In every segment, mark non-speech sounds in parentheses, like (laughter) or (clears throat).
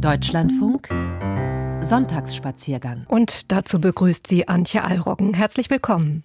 Deutschlandfunk Sonntagsspaziergang. Und dazu begrüßt sie Antje Allroggen. Herzlich willkommen.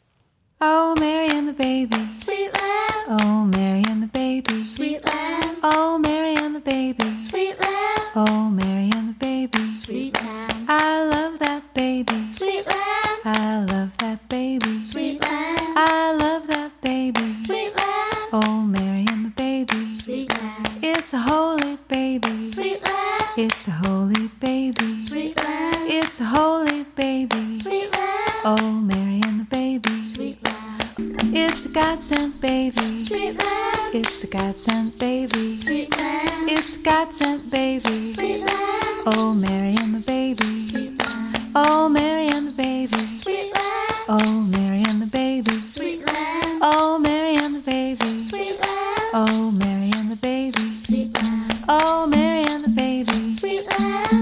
Oh, Mary and the baby. Sweet lamb. Oh, Mary and the baby. Sweet lamb. Oh, Mary and the baby. Sweet lamb. Oh, Mary and the baby. Sweet lamb. I love that baby. Sweet lamb. I love that baby. Sweet lamb. I love that baby. Sweet lamb. Oh, Mary and the baby. Sweet lamb. It's a holy baby. Sweet lamb. It's a holy baby. Sweet lamb. It's a holy baby. Sweet lamb. Oh, Mary and the baby. Sweet lamb. It's a God sent baby. Sweet lamb. It's a God sent baby. Sweet lamb. It's a God sent baby. Sweet lamb. Oh, Mary and the baby. Sweet lamb. Oh, Mary and the baby. Sweet lamb. Oh, Mary and the baby. Sweet lamb. Oh, Mary and the baby. Sweet lamb. Oh, Mary and the baby. Sweet lamb. Oh, Mary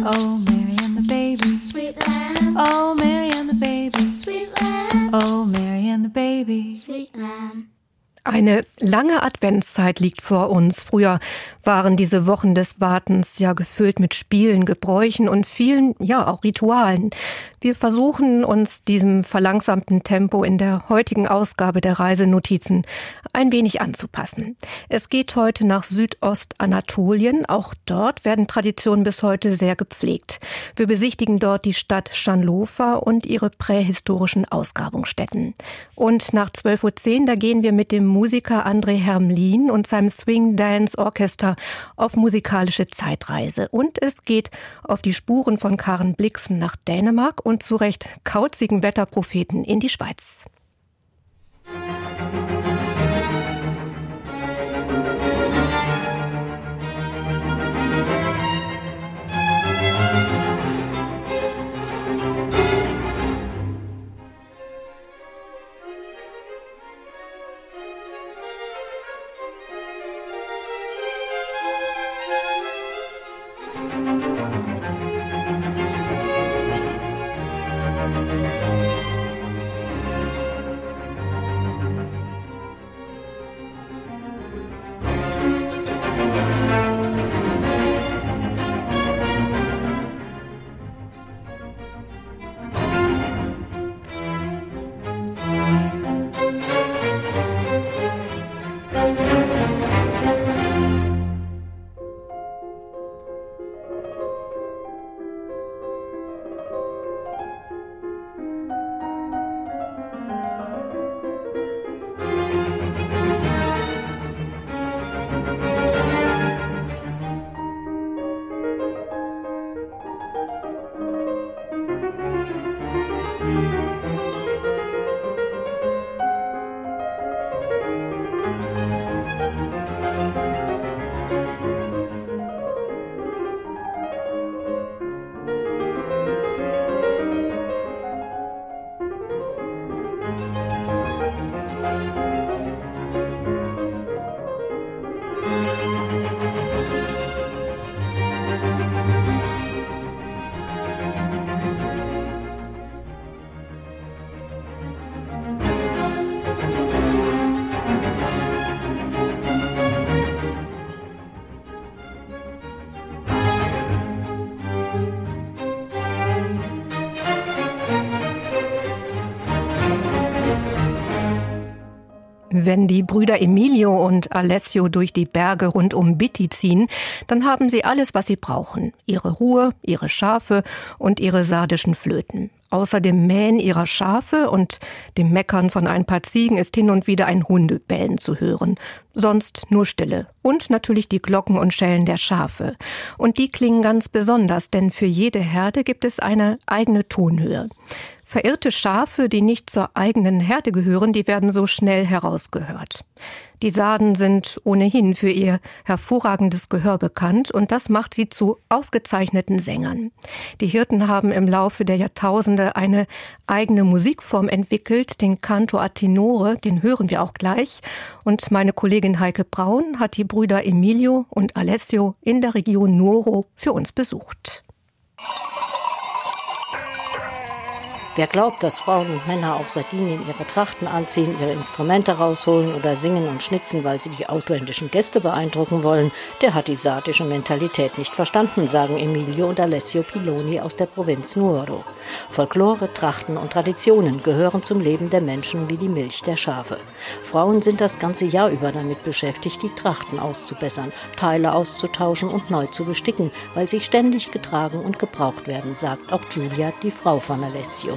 Oh, Mary and the baby. Sweet lamb. Oh, Mary and the baby. Sweet lamb. Oh, Mary and the baby. Sweet lamb. Eine lange Adventszeit liegt vor uns. Früher waren diese Wochen des Wartens ja gefüllt mit Spielen, Gebräuchen und vielen, ja, auch Ritualen. Wir versuchen uns diesem verlangsamten Tempo in der heutigen Ausgabe der Reisenotizen ein wenig anzupassen. Es geht heute nach Südostanatolien. Auch dort werden Traditionen bis heute sehr gepflegt. Wir besichtigen dort die Stadt Schanlofer und ihre prähistorischen Ausgrabungsstätten. Und nach 12.10 Uhr, da gehen wir mit dem Musiker André Hermlin und seinem Swing Dance Orchester auf musikalische Zeitreise. Und es geht auf die Spuren von Karen Blixen nach Dänemark und zu recht kauzigen Wetterpropheten in die Schweiz. Wenn die Brüder Emilio und Alessio durch die Berge rund um Bitti ziehen, dann haben sie alles, was sie brauchen. Ihre Ruhe, ihre Schafe und ihre sardischen Flöten. Außer dem Mähen ihrer Schafe und dem Meckern von ein paar Ziegen ist hin und wieder ein Hundebellen zu hören. Sonst nur Stille. Und natürlich die Glocken und Schellen der Schafe. Und die klingen ganz besonders, denn für jede Herde gibt es eine eigene Tonhöhe. Verirrte Schafe, die nicht zur eigenen Herde gehören, die werden so schnell herausgehört. Die Sarden sind ohnehin für ihr hervorragendes Gehör bekannt und das macht sie zu ausgezeichneten Sängern. Die Hirten haben im Laufe der Jahrtausende eine eigene Musikform entwickelt, den Canto a tenore, den hören wir auch gleich. Und meine Kollegin Heike Braun hat die Brüder Emilio und Alessio in der Region Nuoro für uns besucht. Wer glaubt, dass Frauen und Männer auf Sardinien ihre Trachten anziehen, ihre Instrumente rausholen oder singen und schnitzen, weil sie die ausländischen Gäste beeindrucken wollen, der hat die sardische Mentalität nicht verstanden, sagen Emilio und Alessio Piloni aus der Provinz Nuoro. Folklore, Trachten und Traditionen gehören zum Leben der Menschen wie die Milch der Schafe. Frauen sind das ganze Jahr über damit beschäftigt, die Trachten auszubessern, Teile auszutauschen und neu zu besticken, weil sie ständig getragen und gebraucht werden, sagt auch Giulia, die Frau von Alessio.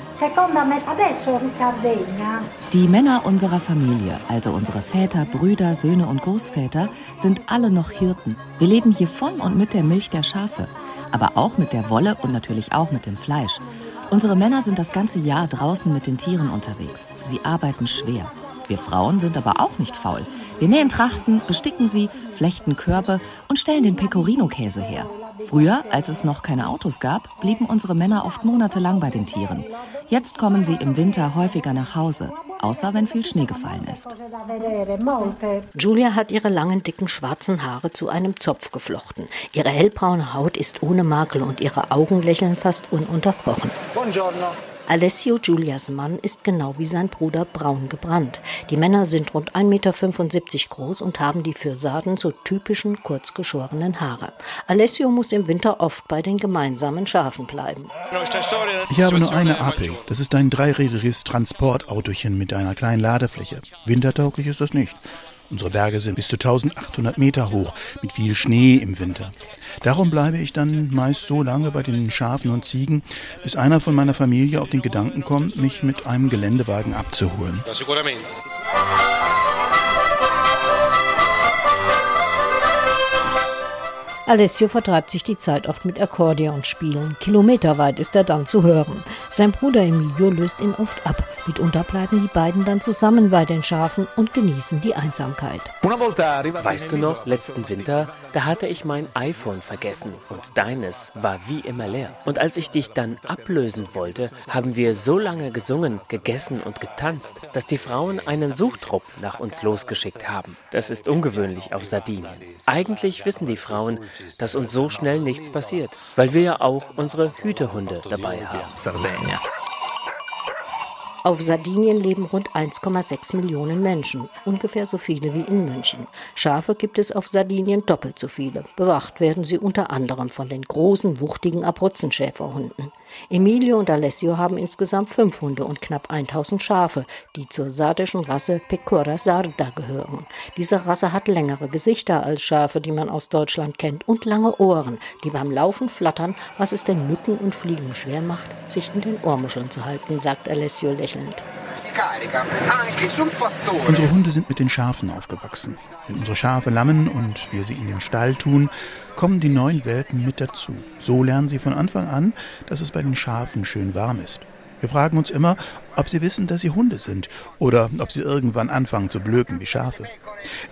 Die Männer unserer Familie, also unsere Väter, Brüder, Söhne und Großväter, sind alle noch Hirten. Wir leben hier von und mit der Milch der Schafe, aber auch mit der Wolle und natürlich auch mit dem Fleisch. Unsere Männer sind das ganze Jahr draußen mit den Tieren unterwegs. Sie arbeiten schwer. Wir Frauen sind aber auch nicht faul. Wir nähen Trachten, besticken sie, flechten Körbe und stellen den Pecorino-Käse her. Früher, als es noch keine Autos gab, blieben unsere Männer oft monatelang bei den Tieren. Jetzt kommen sie im Winter häufiger nach Hause, außer wenn viel Schnee gefallen ist. Julia hat ihre langen, dicken, schwarzen Haare zu einem Zopf geflochten. Ihre hellbraune Haut ist ohne Makel und ihre Augen lächeln fast ununterbrochen. Buongiorno. Alessio Giulias Mann ist genau wie sein Bruder braun gebrannt. Die Männer sind rund 1,75 Meter groß und haben die für Sarden so typischen kurz geschorenen Haare. Alessio muss im Winter oft bei den gemeinsamen Schafen bleiben. Ich habe nur eine Ape. Das ist ein dreirädriges Transportautochen mit einer kleinen Ladefläche. Wintertauglich ist das nicht. Unsere Berge sind bis zu 1800 Meter hoch, mit viel Schnee im Winter. Darum bleibe ich dann meist so lange bei den Schafen und Ziegen, bis einer von meiner Familie auf den Gedanken kommt, mich mit einem Geländewagen abzuholen. Alessio vertreibt sich die Zeit oft mit Akkordeonspielen. Kilometerweit ist er dann zu hören. Sein Bruder Emilio löst ihn oft ab. Mitunter bleiben die beiden dann zusammen bei den Schafen und genießen die Einsamkeit. Weißt du noch, letzten Winter, da hatte ich mein iPhone vergessen und deines war wie immer leer. Und als ich dich dann ablösen wollte, haben wir so lange gesungen, gegessen und getanzt, dass die Frauen einen Suchtrupp nach uns losgeschickt haben. Das ist ungewöhnlich auf Sardinien. Eigentlich wissen die Frauen, dass uns so schnell nichts passiert, weil wir ja auch unsere Hütehunde dabei haben. Auf Sardinien leben rund 1,6 Millionen Menschen, ungefähr so viele wie in München. Schafe gibt es auf Sardinien doppelt so viele. Bewacht werden sie unter anderem von den großen, wuchtigen Abruzzenschäferhunden. Emilio und Alessio haben insgesamt fünf Hunde und knapp 1000 Schafe, die zur sardischen Rasse Pecora sarda gehören. Diese Rasse hat längere Gesichter als Schafe, die man aus Deutschland kennt, und lange Ohren, die beim Laufen flattern, was es den Mücken und Fliegen schwer macht, sich in den Ohrmuscheln zu halten, sagt Alessio lächelnd. Unsere Hunde sind mit den Schafen aufgewachsen. Wenn unsere Schafe lammen und wir sie in den Stall tun, kommen die neuen Welpen mit dazu. So lernen sie von Anfang an, dass es bei den Schafen schön warm ist. Wir fragen uns immer, ob sie wissen, dass sie Hunde sind oder ob sie irgendwann anfangen zu blöken wie Schafe.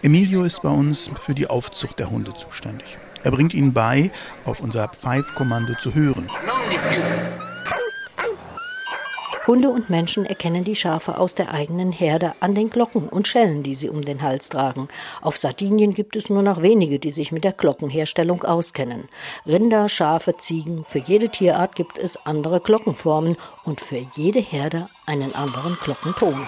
Emilio ist bei uns für die Aufzucht der Hunde zuständig. Er bringt ihnen bei, auf unser Pfeifkommando zu hören. Hunde und Menschen erkennen die Schafe aus der eigenen Herde an den Glocken und Schellen, die sie um den Hals tragen. Auf Sardinien gibt es nur noch wenige, die sich mit der Glockenherstellung auskennen. Rinder, Schafe, Ziegen, für jede Tierart gibt es andere Glockenformen und für jede Herde einen anderen Glockenton.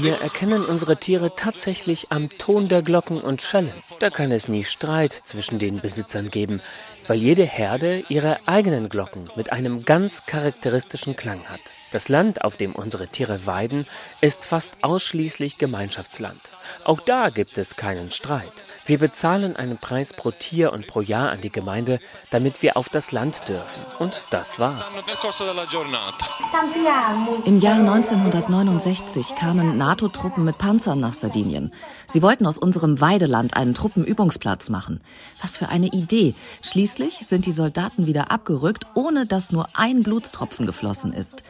Wir erkennen unsere Tiere tatsächlich am Ton der Glocken und Schellen. Da kann es nie Streit zwischen den Besitzern geben, weil jede Herde ihre eigenen Glocken mit einem ganz charakteristischen Klang hat. Das Land, auf dem unsere Tiere weiden, ist fast ausschließlich Gemeinschaftsland. Auch da gibt es keinen Streit. Wir bezahlen einen Preis pro Tier und pro Jahr an die Gemeinde, damit wir auf das Land dürfen. Und das war's. Im Jahr 1969 kamen NATO-Truppen mit Panzern nach Sardinien. Sie wollten aus unserem Weideland einen Truppenübungsplatz machen. Was für eine Idee. Schließlich sind die Soldaten wieder abgerückt, ohne dass nur ein Blutstropfen geflossen ist.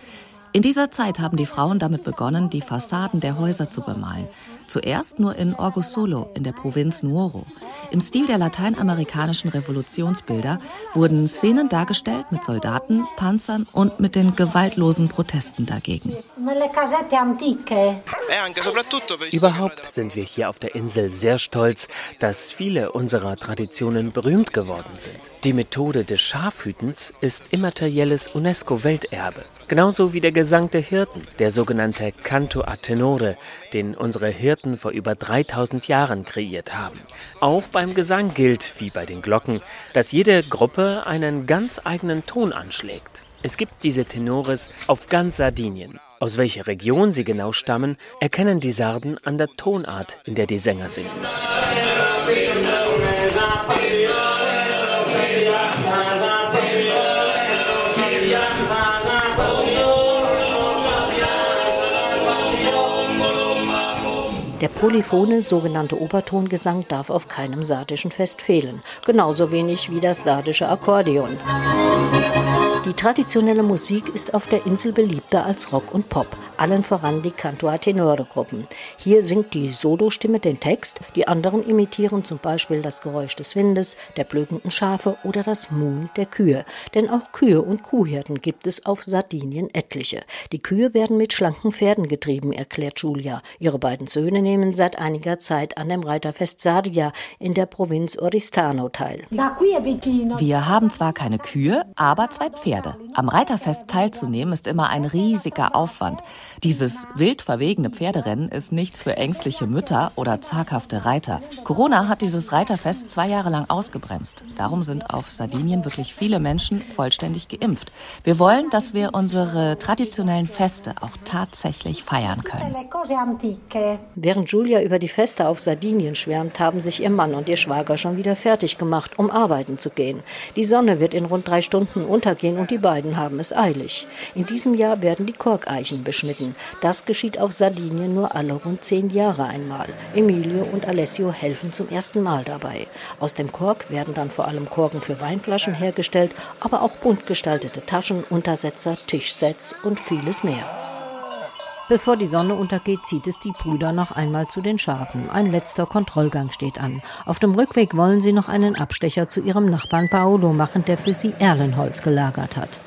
In dieser Zeit haben die Frauen damit begonnen, die Fassaden der Häuser zu bemalen. Zuerst nur in Orgosolo in der Provinz Nuoro. Im Stil der lateinamerikanischen Revolutionsbilder wurden Szenen dargestellt mit Soldaten, Panzern und mit den gewaltlosen Protesten dagegen. Überhaupt sind wir hier auf der Insel sehr stolz, dass viele unserer Traditionen berühmt geworden sind. Die Methode des Schafhütens ist immaterielles UNESCO-Welterbe. Genauso wie der Gesang der Hirten, der sogenannte Canto a Tenore, den unsere Hirten vor über 3000 Jahren kreiert haben. Auch beim Gesang gilt, wie bei den Glocken, dass jede Gruppe einen ganz eigenen Ton anschlägt. Es gibt diese Tenores auf ganz Sardinien. Aus welcher Region sie genau stammen, erkennen die Sarden an der Tonart, in der die Sänger singen. Polyphone sogenannte Obertongesang darf auf keinem sardischen Fest fehlen, genauso wenig wie das sardische Akkordeon. Die traditionelle Musik ist auf der Insel beliebter als Rock und Pop, allen voran die Canto a Tenore Gruppen. Hier singt die Solostimme den Text, die anderen imitieren zum Beispiel das Geräusch des Windes, der blökenden Schafe oder das Muhen der Kühe. Denn auch Kühe und Kuhhirten gibt es auf Sardinien etliche. Die Kühe werden mit schlanken Pferden getrieben, erklärt Julia. Ihre beiden Söhne nehmen seit einiger Zeit an dem Reiterfest Sardia in der Provinz Oristano teil. Wir haben zwar keine Kühe, aber zwei Pferde. Pferde. Am Reiterfest teilzunehmen ist immer ein riesiger Aufwand. Dieses wild verwegene Pferderennen ist nichts für ängstliche Mütter oder zaghafte Reiter. Corona hat dieses Reiterfest zwei Jahre lang ausgebremst. Darum sind auf Sardinien wirklich viele Menschen vollständig geimpft. Wir wollen, dass wir unsere traditionellen Feste auch tatsächlich feiern können. Während Julia über die Feste auf Sardinien schwärmt, haben sich ihr Mann und ihr Schwager schon wieder fertig gemacht, um arbeiten zu gehen. Die Sonne wird in rund drei Stunden untergehen und die beiden haben es eilig. In diesem Jahr werden die Korkeichen beschnitten. Das geschieht auf Sardinien nur alle rund zehn Jahre einmal. Emilio und Alessio helfen zum ersten Mal dabei. Aus dem Kork werden dann vor allem Korken für Weinflaschen hergestellt, aber auch bunt gestaltete Taschen, Untersetzer, Tischsets und vieles mehr. Bevor die Sonne untergeht, zieht es die Brüder noch einmal zu den Schafen. Ein letzter Kontrollgang steht an. Auf dem Rückweg wollen sie noch einen Abstecher zu ihrem Nachbarn Paolo machen, der für sie Erlenholz gelagert hat.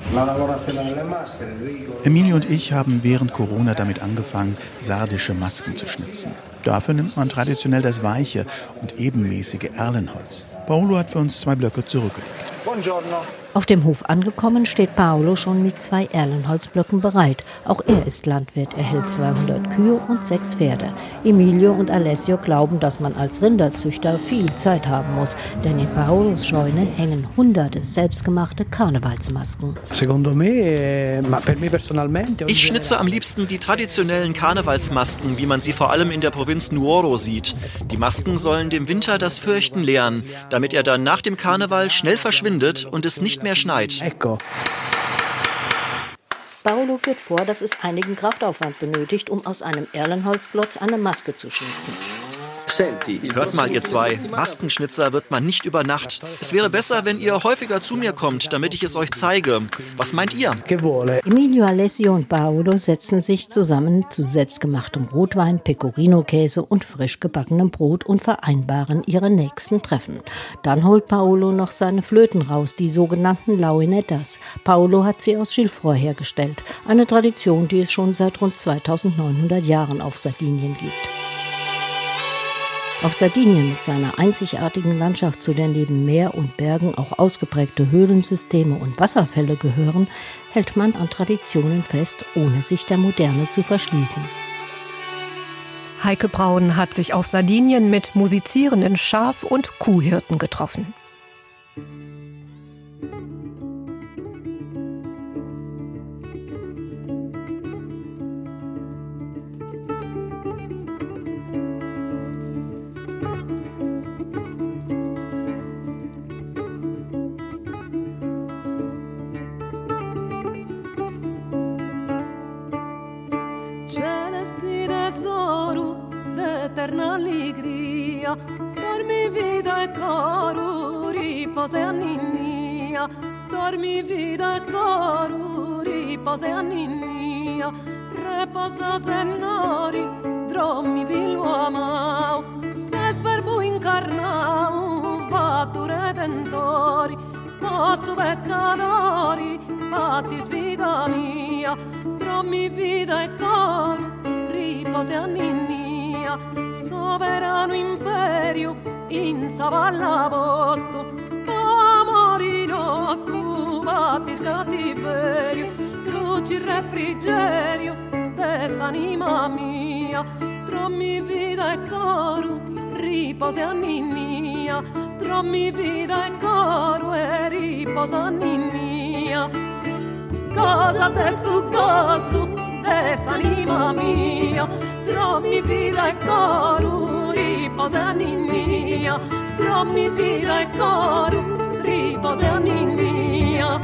Emilie und ich haben während Corona damit angefangen, sardische Masken zu schnitzen. Dafür nimmt man traditionell das weiche und ebenmäßige Erlenholz. Paolo hat für uns zwei Blöcke zurückgelegt. Buongiorno. Auf dem Hof angekommen steht Paolo schon mit zwei Erlenholzblöcken bereit. Auch er ist Landwirt, er hält 200 Kühe und sechs Pferde. Emilio und Alessio glauben, dass man als Rinderzüchter viel Zeit haben muss, denn in Paolos Scheune hängen hunderte selbstgemachte Karnevalsmasken. Eh, ich schnitze am liebsten die traditionellen Karnevalsmasken, wie man sie vor allem in der Provinz Nuoro sieht. Die Masken sollen dem Winter das Fürchten lehren, damit er dann nach dem Karneval schnell verschwindet und es nicht mehr schneit. Paolo führt vor, dass es einigen Kraftaufwand benötigt, um aus einem Erlenholzklotz eine Maske zu schnitzen. Hört mal, ihr zwei. Maskenschnitzer wird man nicht über Nacht. Es wäre besser, wenn ihr häufiger zu mir kommt, damit ich es euch zeige. Was meint ihr? Emilio Alessio und Paolo setzen sich zusammen zu selbstgemachtem Rotwein, Pecorino-Käse und frisch gebackenem Brot und vereinbaren ihre nächsten Treffen. Dann holt Paolo noch seine Flöten raus, die sogenannten Lauinettas. Paolo hat sie aus Schilfrohr hergestellt. Eine Tradition, die es schon seit rund 2900 Jahren auf Sardinien gibt. Auf Sardinien mit seiner einzigartigen Landschaft, zu der neben Meer und Bergen auch ausgeprägte Höhlensysteme und Wasserfälle gehören, hält man an Traditionen fest, ohne sich der Moderne zu verschließen. Heike Braun hat sich auf Sardinien mit musizierenden Schaf- und Kuhhirten getroffen. eterna alegría. Dar mi vida e caro ripose a ninnia. Dar mi vida e caro ripose a ninnia. Reposa senori, drommi vilu amau. Ses verbo incarnau, vatu redentori. Posso peccadori, fatis vida mia. Drommi vida e caro ripose a ninnia. Sovrano imperio, in savalla posto, amori nostro, fatis cattiverio, cruci refrigerio, desanima mia, Rommi vita e coro, riposi a ninnia, Rommi vita e coro e riposa ninnia. Cosa te su cosu, desanima mia, Grammi vida caro, riposa mia. Grammi vida caro, riposa mia.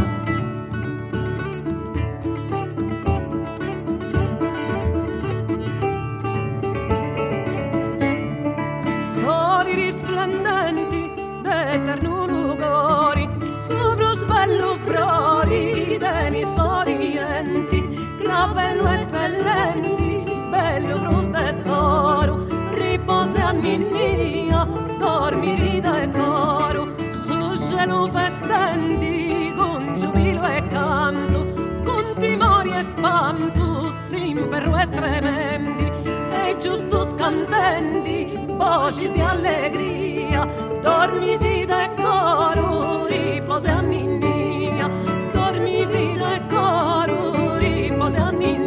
Soli risplendenti d'eterno rugore, sopra sballo pieno festendi con giubilo e canto, con timori e spanto, simperro e stremendi, e giusto scantendi, voci di allegria, dormi vita e coro, riposa anni mia, dormi vita e coro, riposa anni mia.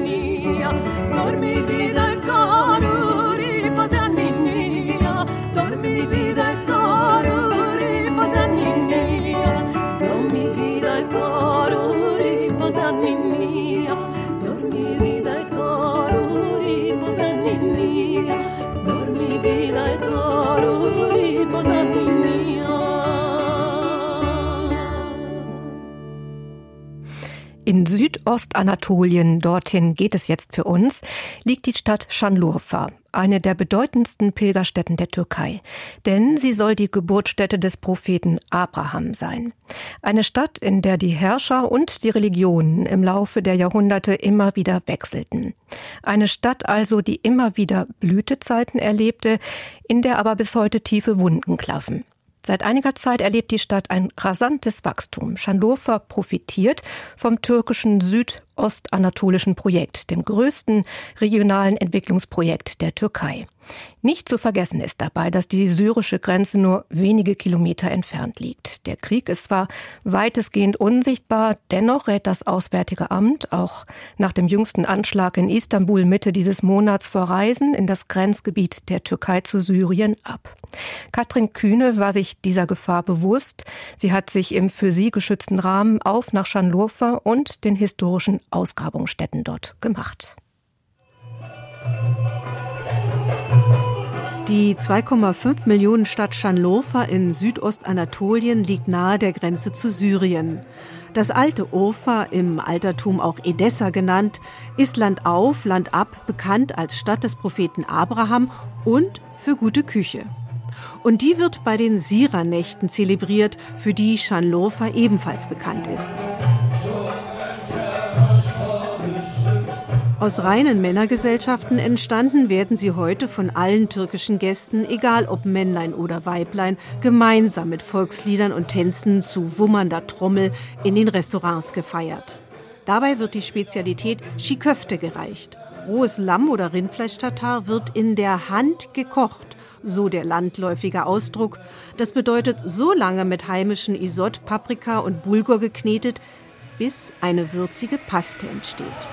In Südostanatolien, dorthin geht es jetzt für uns, liegt die Stadt Şanlıurfa, eine der bedeutendsten Pilgerstätten der Türkei. Denn sie soll die Geburtsstätte des Propheten Abraham sein. Eine Stadt, in der die Herrscher und die Religionen im Laufe der Jahrhunderte immer wieder wechselten. Eine Stadt also, die immer wieder Blütezeiten erlebte, in der aber bis heute tiefe Wunden klaffen. Seit einiger Zeit erlebt die Stadt ein rasantes Wachstum. Schandurfa profitiert vom türkischen südostanatolischen Projekt, dem größten regionalen Entwicklungsprojekt der Türkei. Nicht zu vergessen ist dabei, dass die syrische Grenze nur wenige Kilometer entfernt liegt. Der Krieg ist zwar weitestgehend unsichtbar, dennoch rät das Auswärtige Amt auch nach dem jüngsten Anschlag in Istanbul Mitte dieses Monats vor Reisen in das Grenzgebiet der Türkei zu Syrien ab. Katrin Kühne war sich dieser Gefahr bewusst. Sie hat sich im für sie geschützten Rahmen auf nach Schanlurfa und den historischen Ausgrabungsstätten dort gemacht. Die 2,5 Millionen Stadt Schanlofa in Südostanatolien liegt nahe der Grenze zu Syrien. Das alte Urfa, im Altertum auch Edessa genannt, ist landauf, landab bekannt als Stadt des Propheten Abraham und für gute Küche. Und die wird bei den Sira-Nächten zelebriert, für die Schanlofa ebenfalls bekannt ist. Aus reinen Männergesellschaften entstanden werden sie heute von allen türkischen Gästen, egal ob Männlein oder Weiblein, gemeinsam mit Volksliedern und Tänzen zu wummernder Trommel in den Restaurants gefeiert. Dabei wird die Spezialität Schiköfte gereicht. Rohes Lamm oder Rindfleisch-Tatar wird in der Hand gekocht, so der landläufige Ausdruck. Das bedeutet so lange mit heimischen Isot, Paprika und Bulgur geknetet, bis eine würzige Paste entsteht.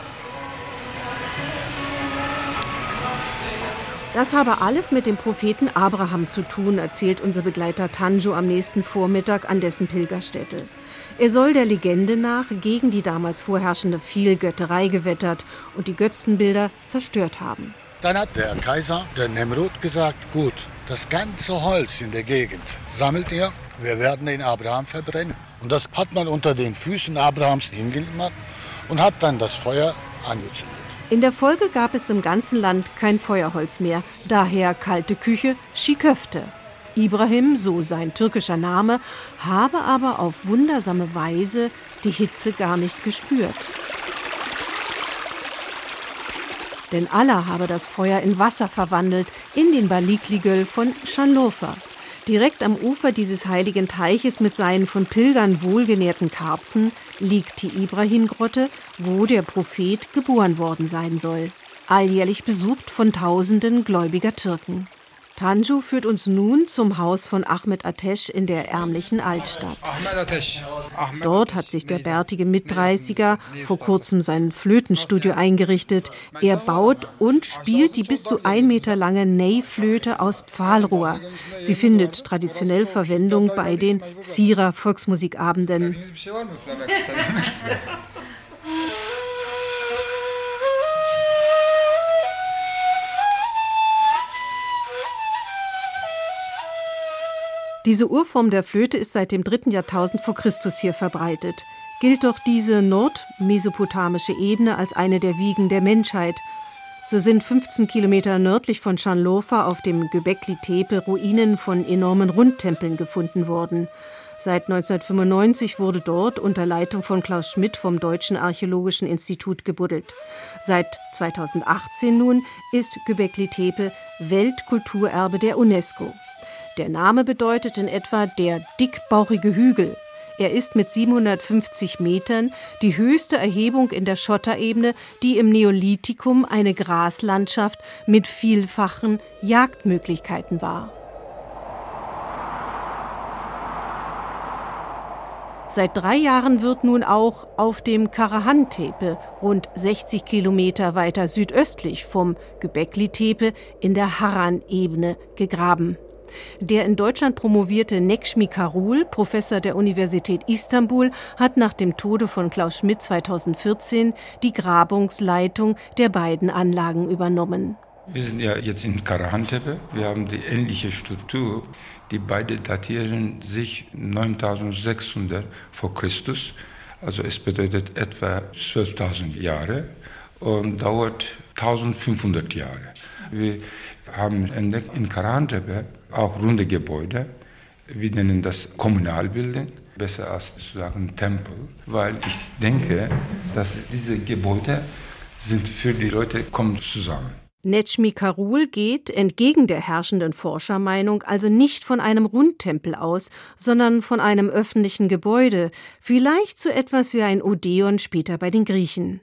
Das habe alles mit dem Propheten Abraham zu tun, erzählt unser Begleiter Tanjo am nächsten Vormittag an dessen Pilgerstätte. Er soll der Legende nach gegen die damals vorherrschende Vielgötterei gewettert und die Götzenbilder zerstört haben. Dann hat der Kaiser, der Nemrut, gesagt, gut, das ganze Holz in der Gegend sammelt ihr, wir werden den Abraham verbrennen. Und das hat man unter den Füßen Abrahams hingemacht und hat dann das Feuer angezündet. In der Folge gab es im ganzen Land kein Feuerholz mehr, daher kalte Küche, Schiköfte. Ibrahim, so sein türkischer Name, habe aber auf wundersame Weise die Hitze gar nicht gespürt. Denn Allah habe das Feuer in Wasser verwandelt, in den Balikli-Göll von Schanlofer. Direkt am Ufer dieses heiligen Teiches mit seinen von Pilgern wohlgenährten Karpfen liegt die Ibrahim-Grotte, wo der Prophet geboren worden sein soll. Alljährlich besucht von Tausenden gläubiger Türken. Tanju führt uns nun zum Haus von Ahmed Atesh in der ärmlichen Altstadt. Dort hat sich der bärtige Mitdreißiger vor kurzem sein Flötenstudio eingerichtet. Er baut und spielt die bis zu ein Meter lange Ney-Flöte aus Pfahlrohr. Sie findet traditionell Verwendung bei den Sira Diese Urform der Flöte ist seit dem dritten Jahrtausend vor Christus hier verbreitet. Gilt doch diese nordmesopotamische Ebene als eine der Wiegen der Menschheit. So sind 15 Kilometer nördlich von Schanlofa auf dem Göbekli Tepe Ruinen von enormen Rundtempeln gefunden worden. Seit 1995 wurde dort unter Leitung von Klaus Schmidt vom Deutschen Archäologischen Institut gebuddelt. Seit 2018 nun ist Göbekli Tepe Weltkulturerbe der UNESCO. Der Name bedeutet in etwa der dickbauchige Hügel. Er ist mit 750 Metern die höchste Erhebung in der Schotterebene, die im Neolithikum eine Graslandschaft mit vielfachen Jagdmöglichkeiten war. Seit drei Jahren wird nun auch auf dem Karahan-Tepe, rund 60 Kilometer weiter südöstlich vom Göbekli-Tepe, in der Harran-Ebene gegraben. Der in Deutschland promovierte Nekşmi Karul, Professor der Universität Istanbul, hat nach dem Tode von Klaus Schmidt 2014 die Grabungsleitung der beiden Anlagen übernommen. Wir sind ja jetzt in Karahantepe. Wir haben die ähnliche Struktur. Die beiden datieren sich 9600 vor Christus. Also es bedeutet etwa 12.000 Jahre und dauert 1500 Jahre. Wir haben entdeckt in Karahantepe auch runde Gebäude. Wir nennen das Kommunalbuilding, besser als zu sagen Tempel, weil ich denke, dass diese Gebäude sind für die Leute kommen zusammen. Netschmi Karul geht, entgegen der herrschenden Forschermeinung, also nicht von einem Rundtempel aus, sondern von einem öffentlichen Gebäude, vielleicht so etwas wie ein Odeon später bei den Griechen.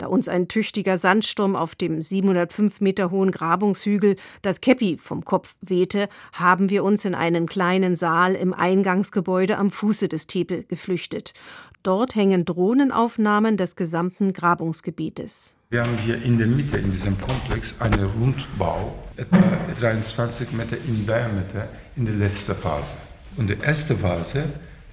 Da uns ein tüchtiger Sandsturm auf dem 705 Meter hohen Grabungshügel das Käppi vom Kopf wehte, haben wir uns in einen kleinen Saal im Eingangsgebäude am Fuße des Tepe geflüchtet. Dort hängen Drohnenaufnahmen des gesamten Grabungsgebietes. Wir haben hier in der Mitte in diesem Komplex einen Rundbau, etwa 23 Meter in Diameter, in der letzten Phase. Und die erste Phase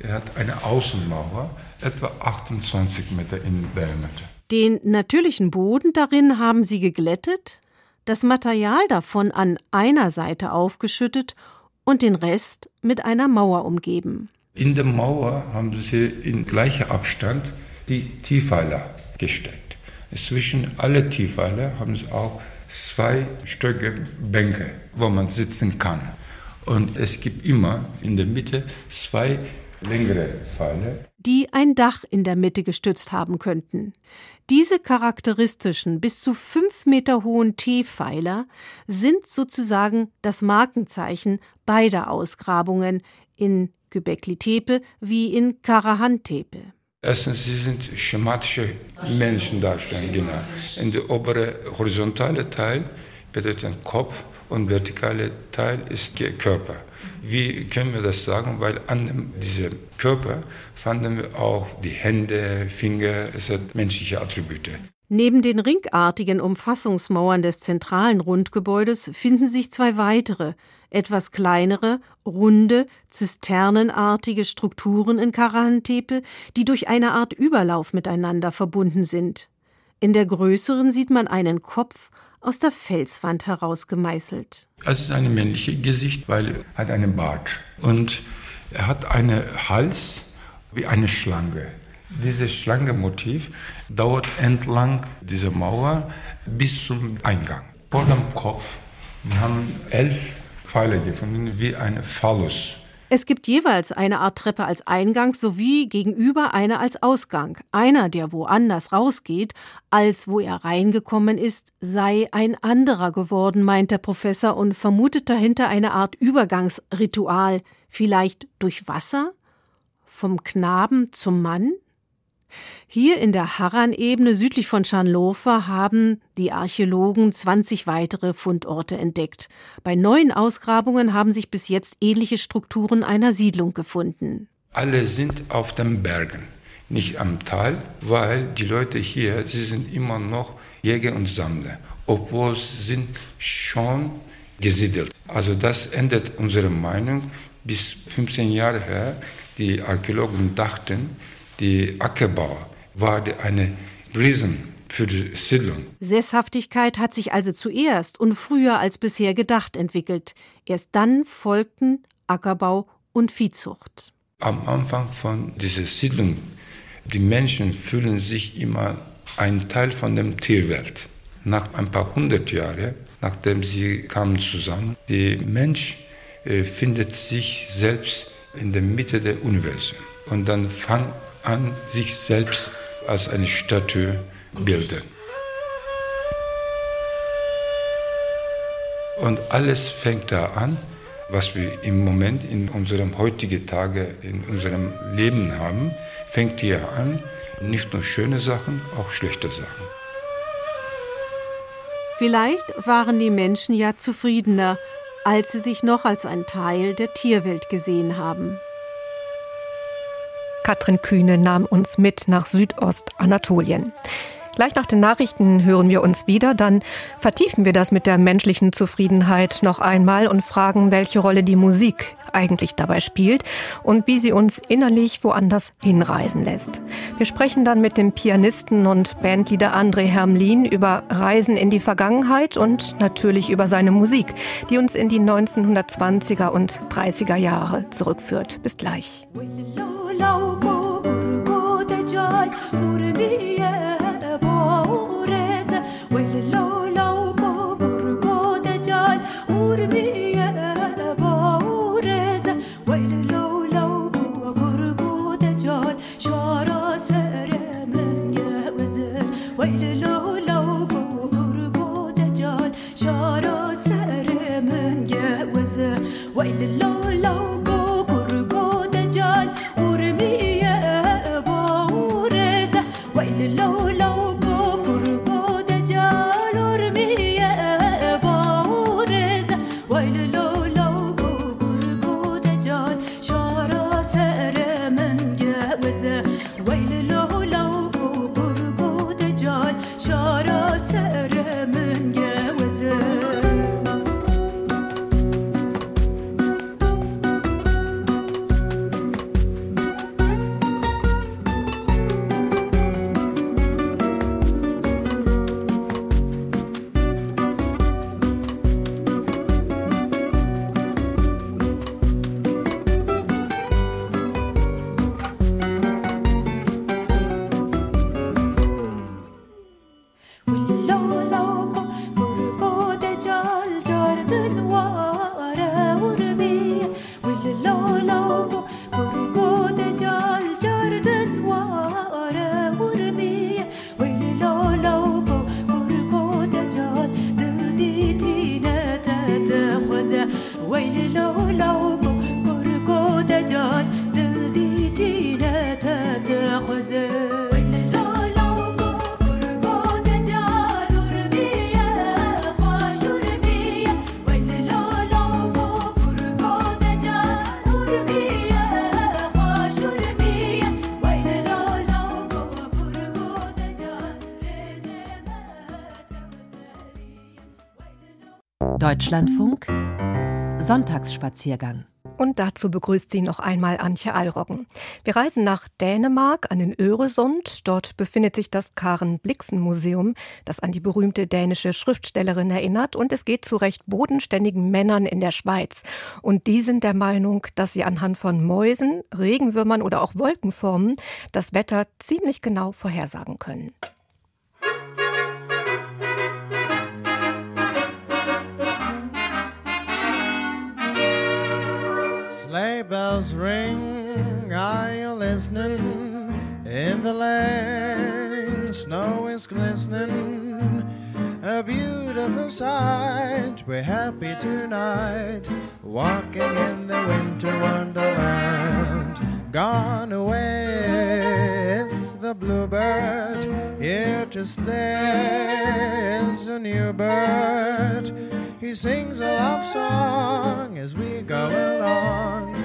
hat eine Außenmauer, etwa 28 Meter in Diameter. Den natürlichen Boden darin haben sie geglättet, das Material davon an einer Seite aufgeschüttet und den Rest mit einer Mauer umgeben. In der Mauer haben sie in gleicher Abstand die Tiefpfeiler gesteckt. Zwischen alle Tiefpfeiler haben sie auch zwei Stöcke Bänke, wo man sitzen kann. Und es gibt immer in der Mitte zwei längere Pfeiler. Die ein Dach in der Mitte gestützt haben könnten. Diese charakteristischen, bis zu fünf Meter hohen T-Pfeiler sind sozusagen das Markenzeichen beider Ausgrabungen in Göbekli Tepe wie in Karahan Tepe. Erstens, sie sind schematische Menschendarstellungen, genau. In der obere horizontale Teil bedeutet Kopf und vertikale Teil ist Körper. Wie können wir das sagen? Weil an diesem Körper fanden wir auch die Hände, Finger, es hat menschliche Attribute. Neben den ringartigen Umfassungsmauern des zentralen Rundgebäudes finden sich zwei weitere, etwas kleinere, runde, zisternenartige Strukturen in Karahantepe, die durch eine Art Überlauf miteinander verbunden sind. In der größeren sieht man einen Kopf aus der Felswand herausgemeißelt. Es ist ein männliches Gesicht, weil er hat einen Bart und er hat einen Hals wie eine Schlange. Dieses Schlangenmotiv dauert entlang dieser Mauer bis zum Eingang. Vor dem Kopf wir haben elf Pfeile gefunden, wie eine Phallus Es gibt jeweils eine Art Treppe als Eingang sowie gegenüber eine als Ausgang. Einer, der woanders rausgeht, als wo er reingekommen ist, sei ein anderer geworden, meint der Professor und vermutet dahinter eine Art Übergangsritual, vielleicht durch Wasser? Vom Knaben zum Mann? Hier in der Harran-Ebene südlich von Schanlofer haben die Archäologen 20 weitere Fundorte entdeckt. Bei neuen Ausgrabungen haben sich bis jetzt ähnliche Strukturen einer Siedlung gefunden. Alle sind auf den Bergen, nicht am Tal, weil die Leute hier, sie sind immer noch Jäger und Sammler, obwohl sie sind schon gesiedelt. Also das ändert unsere Meinung. Bis 15 Jahre her, die Archäologen dachten, die Ackerbau war eine Riesen für die Siedlung. Sesshaftigkeit hat sich also zuerst und früher als bisher gedacht entwickelt. Erst dann folgten Ackerbau und Viehzucht. Am Anfang von dieser Siedlung, die Menschen fühlen sich immer ein Teil von der Tierwelt. Nach ein paar hundert Jahren, nachdem sie kamen zusammen, der Mensch findet sich selbst in der Mitte des Universums. Und dann fängt an, sich selbst als eine Statue bilden. Und alles fängt da an, was wir im Moment in unserem heutigen Tage, in unserem Leben haben, fängt hier an, nicht nur schöne Sachen, auch schlechte Sachen. Vielleicht waren die Menschen ja zufriedener, als sie sich noch als ein Teil der Tierwelt gesehen haben. Katrin Kühne nahm uns mit nach Südostanatolien. Gleich nach den Nachrichten hören wir uns wieder, dann vertiefen wir das mit der menschlichen Zufriedenheit noch einmal und fragen, welche Rolle die Musik eigentlich dabei spielt und wie sie uns innerlich woanders hinreisen lässt. Wir sprechen dann mit dem Pianisten und Bandleader André Hermlin über Reisen in die Vergangenheit und natürlich über seine Musik, die uns in die 1920er und 30er Jahre zurückführt. Bis gleich. Deutschlandfunk Sonntagsspaziergang. Und dazu begrüßt sie noch einmal Antje Allroggen. Wir reisen nach Dänemark an den Öresund. Dort befindet sich das Karen Blixen Museum, das an die berühmte dänische Schriftstellerin erinnert. Und es geht zu recht bodenständigen Männern in der Schweiz. Und die sind der Meinung, dass sie anhand von Mäusen, Regenwürmern oder auch Wolkenformen das Wetter ziemlich genau vorhersagen können. Sleigh bells ring, are you listening? In the lane, snow is glistening. A beautiful sight, we're happy tonight, walking in the winter wonderland. Gone away is the bluebird, here to stay is a new bird. He sings a love song as we go along,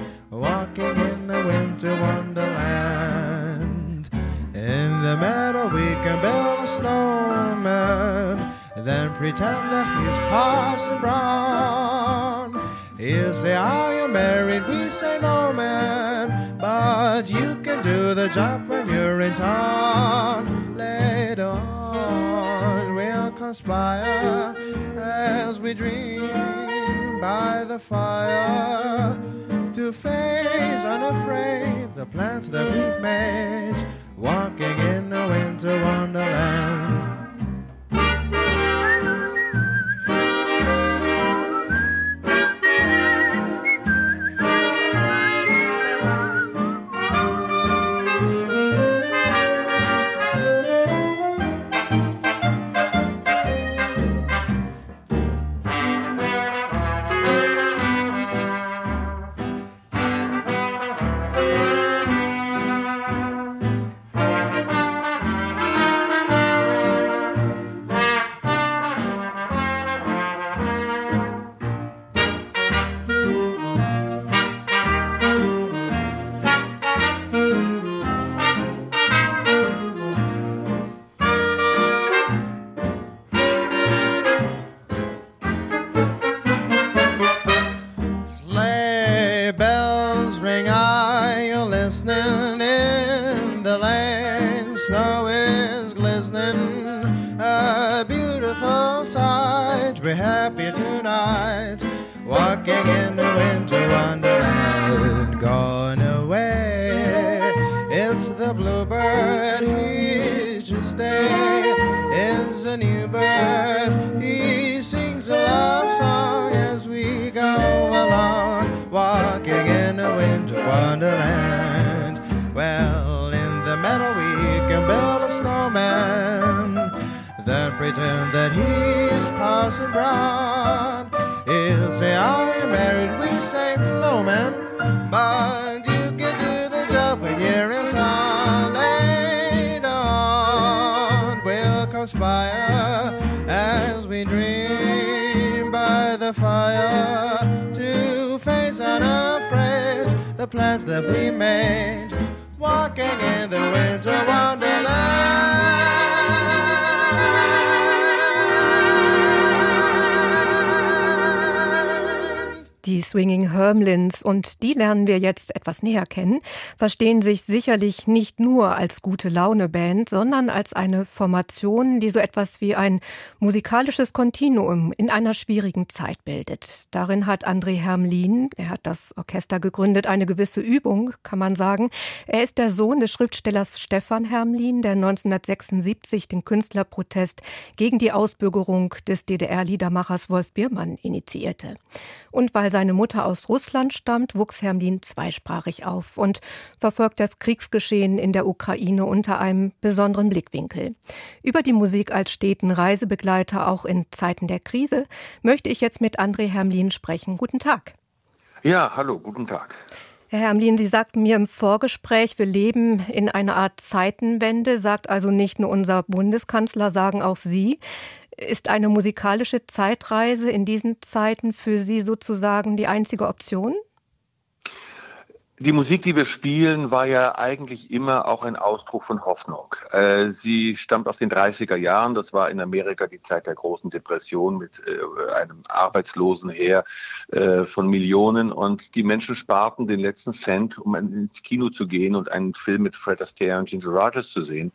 in the winter wonderland. In the meadow we can build a snowman, then pretend that he's Parson Brown. He'll say, Are you married? We say, No, man, but you can do the job when you're in town. Later on, we'll conspire as we dream by the fire to face unafraid the plans that we've made, walking in a winter wonderland. Listening? In the lane, snow is glistening. A beautiful sight, we're happy tonight, walking in the winter wonderland. Gone away is the bluebird, he should stay. Is a new bird, he sings a love song as we go along, walking in a winter wonderland. Then pretend that he's Parson Brown. He'll say, Are you married? We say, No, man, but you can do the job when you're in town. Later on, we'll conspire as we dream by the fire to face unafraid the plans that we made, walking in the winter wonderland. Swinging Hermlins und die lernen wir jetzt etwas näher kennen, verstehen sich sicherlich nicht nur als gute Laune Band, sondern als eine Formation, die so etwas wie ein musikalisches Kontinuum in einer schwierigen Zeit bildet. Darin hat André Hermlin, er hat das Orchester gegründet, eine gewisse Übung, kann man sagen. Er ist der Sohn des Schriftstellers Stefan Hermlin, der 1976 den Künstlerprotest gegen die Ausbürgerung des DDR-Liedermachers Wolf Biermann initiierte. Und weil seine Mutter aus Russland stammt, wuchs Hermlin zweisprachig auf und verfolgt das Kriegsgeschehen in der Ukraine unter einem besonderen Blickwinkel. Über die Musik als steten Reisebegleiter auch in Zeiten der Krise möchte ich jetzt mit André Hermlin sprechen. Guten Tag. Ja, hallo, guten Tag. Herr Hermlin, Sie sagten mir im Vorgespräch, wir leben in einer Art Zeitenwende, sagt also nicht nur unser Bundeskanzler, sagen auch Sie. Ist eine musikalische Zeitreise in diesen Zeiten für Sie sozusagen die einzige Option? Die Musik, die wir spielen, war ja eigentlich immer auch ein Ausdruck von Hoffnung. Äh, sie stammt aus den 30er Jahren. Das war in Amerika die Zeit der großen Depression mit äh, einem Arbeitslosenheer äh, von Millionen. Und die Menschen sparten den letzten Cent, um ins Kino zu gehen und einen Film mit Fred Astaire und Ginger Rogers zu sehen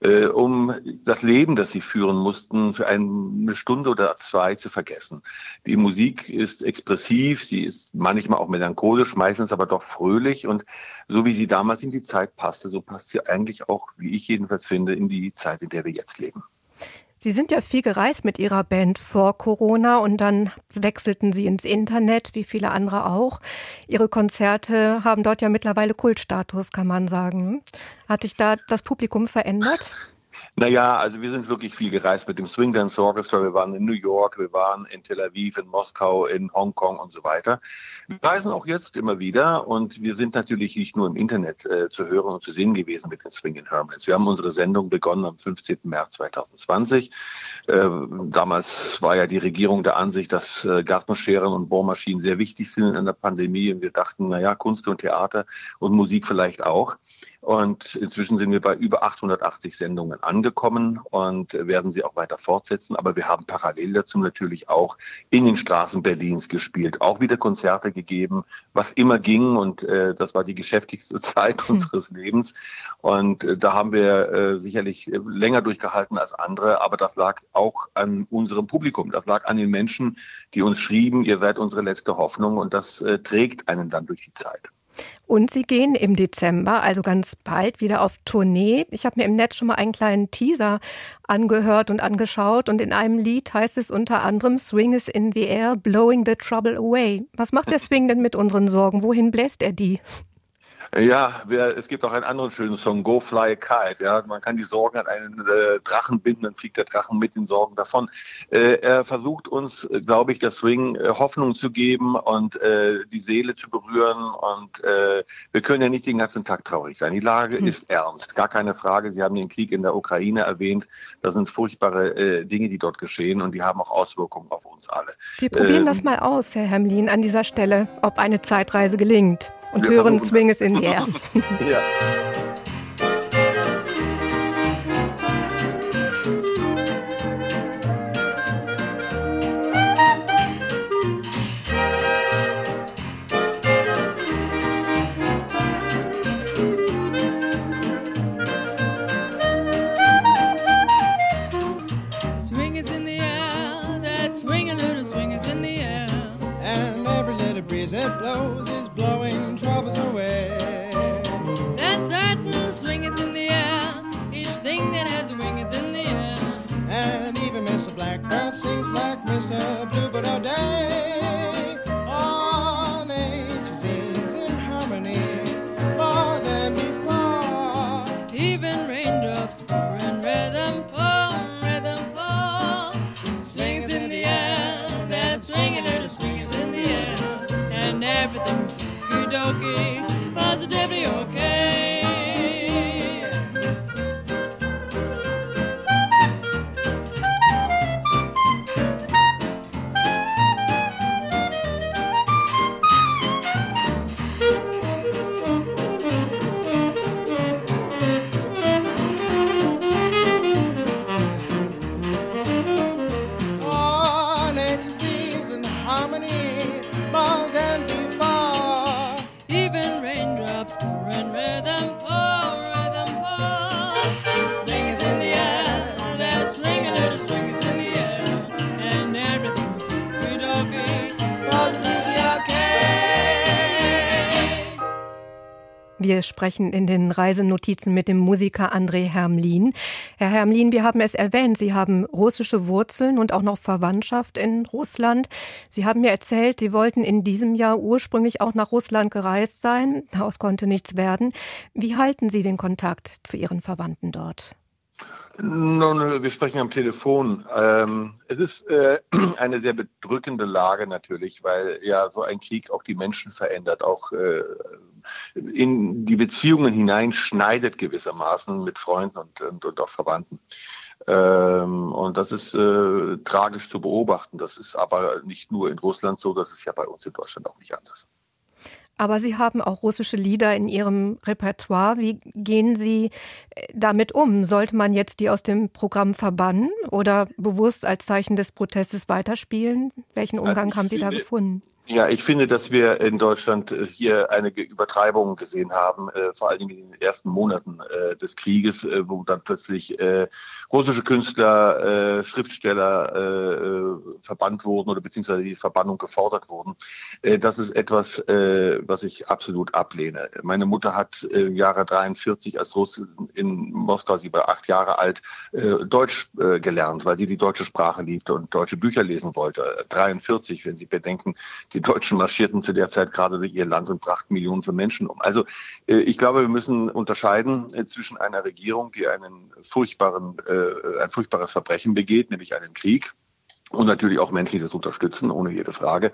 äh, um das Leben, das sie führen mussten, für eine Stunde oder zwei zu vergessen. Die Musik ist expressiv, sie ist manchmal auch melancholisch, meistens aber doch fröhlich und so wie sie damals in die Zeit passte, so passt sie eigentlich auch, wie ich jedenfalls finde, in die Zeit, in der wir jetzt leben. Sie sind ja viel gereist mit Ihrer Band vor Corona und dann wechselten Sie ins Internet, wie viele andere auch. Ihre Konzerte haben dort ja mittlerweile Kultstatus, kann man sagen. Hat sich da das Publikum verändert? Naja, also wir sind wirklich viel gereist mit dem Swing Dance Orchestra. Wir waren in New York, wir waren in Tel Aviv, in Moskau, in Hongkong und so weiter. Wir reisen auch jetzt immer wieder und wir sind natürlich nicht nur im Internet äh, zu hören und zu sehen gewesen mit den Swing Hermits. Wir haben unsere Sendung begonnen am 15. März 2020. Äh, damals war ja die Regierung der Ansicht, dass äh, Gartenscheren und Bohrmaschinen sehr wichtig sind in der Pandemie und wir dachten, naja, Kunst und Theater und Musik vielleicht auch. Und inzwischen sind wir bei über 880 Sendungen angekommen und werden sie auch weiter fortsetzen. Aber wir haben parallel dazu natürlich auch in den Straßen Berlins gespielt, auch wieder Konzerte gegeben, was immer ging. Und äh, das war die geschäftigste (laughs) Zeit hm. unseres Lebens. Und äh, da haben wir äh, sicherlich länger durchgehalten als andere. Aber das lag auch an unserem Publikum. Das lag an den Menschen, die uns schrieben, ihr seid unsere letzte Hoffnung. Und das äh, trägt einen dann durch die Zeit. Und Sie gehen im Dezember, also ganz bald, wieder auf Tournee. Ich habe mir im Netz schon mal einen kleinen Teaser angehört und angeschaut. Und in einem Lied heißt es unter anderem Swing is in the air, blowing the trouble away. Was macht der Swing denn mit unseren Sorgen? Wohin bläst er die? Ja, wir, es gibt auch einen anderen schönen Song, Go Fly a Kite. Ja, man kann die Sorgen an einen äh, Drachen binden, dann fliegt der Drachen mit den Sorgen davon. Äh, er versucht uns, äh, glaube ich, das Swing äh, Hoffnung zu geben und äh, die Seele zu berühren. Und äh, wir können ja nicht den ganzen Tag traurig sein. Die Lage hm. ist ernst, gar keine Frage. Sie haben den Krieg in der Ukraine erwähnt. Das sind furchtbare Dinge, die dort geschehen und die haben auch Auswirkungen auf uns alle. Wir probieren das mal aus, Herr Hermlin, an dieser Stelle, ob eine Zeitreise gelingt und Wir hören Swing is in the air. (laughs) ja. Sprechen in den Reisenotizen mit dem Musiker André Hermlin. Herr Hermlin, wir haben es erwähnt, Sie haben russische Wurzeln und auch noch Verwandtschaft in Russland. Sie haben mir erzählt, Sie wollten in diesem Jahr ursprünglich auch nach Russland gereist sein. Daraus konnte nichts werden. Wie halten Sie den Kontakt zu Ihren Verwandten dort? Nun, wir sprechen am Telefon. Ähm, es ist äh, (clears throat) eine sehr bedrückende Lage natürlich, weil ja so ein Krieg auch die Menschen verändert, auch äh, in die Beziehungen hineinschneidet gewissermaßen mit Freunden und, und, und auch Verwandten. Ähm, und das ist äh, tragisch zu beobachten. Das ist aber nicht nur in Russland so, das ist ja bei uns in Deutschland auch nicht anders. Aber Sie haben auch russische Lieder in Ihrem Repertoire. Wie gehen Sie äh, damit um? Sollte man jetzt die aus dem Programm verbannen oder bewusst als Zeichen des Protestes weiterspielen? Welchen Umgang also haben Sie da gefunden? Ja, ich finde, dass wir in Deutschland äh, hier einige Übertreibungen gesehen haben, äh, vor allen Dingen in den ersten Monaten äh, des Krieges, äh, wo dann plötzlich äh, russische Künstler, äh, Schriftsteller verbannt wurden oder beziehungsweise die Verbannung gefordert wurden. das ist etwas, was ich absolut ablehne. Meine Mutter hat im Jahre 43, als Russen in Moskau, sie war acht Jahre alt, Deutsch gelernt, weil sie die deutsche Sprache liebte und deutsche Bücher lesen wollte. 43, wenn Sie bedenken, die Deutschen marschierten zu der Zeit gerade durch ihr Land und brachten Millionen von Menschen um. Also äh, ich glaube, wir müssen unterscheiden äh, zwischen einer Regierung, die einen furchtbaren, äh, ein furchtbares Verbrechen begeht, nämlich einen Krieg, und natürlich auch Menschen, die das unterstützen, ohne jede Frage.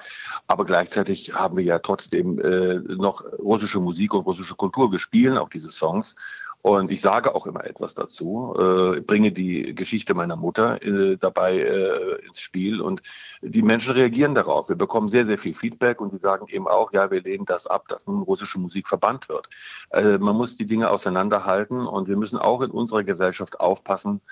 Aber gleichzeitig haben wir ja trotzdem äh, noch russische Musik und russische Kultur. Wir spielen auch diese Songs und ich sage auch immer etwas dazu, äh, bringe die Geschichte meiner Mutter äh, dabei äh, ins Spiel und die Menschen reagieren darauf. Wir bekommen sehr, sehr viel Feedback und sie sagen eben auch, ja, wir lehnen das ab, dass nun russische Musik verbannt wird. Äh, man muss die Dinge auseinanderhalten und wir müssen auch in unserer Gesellschaft aufpassen,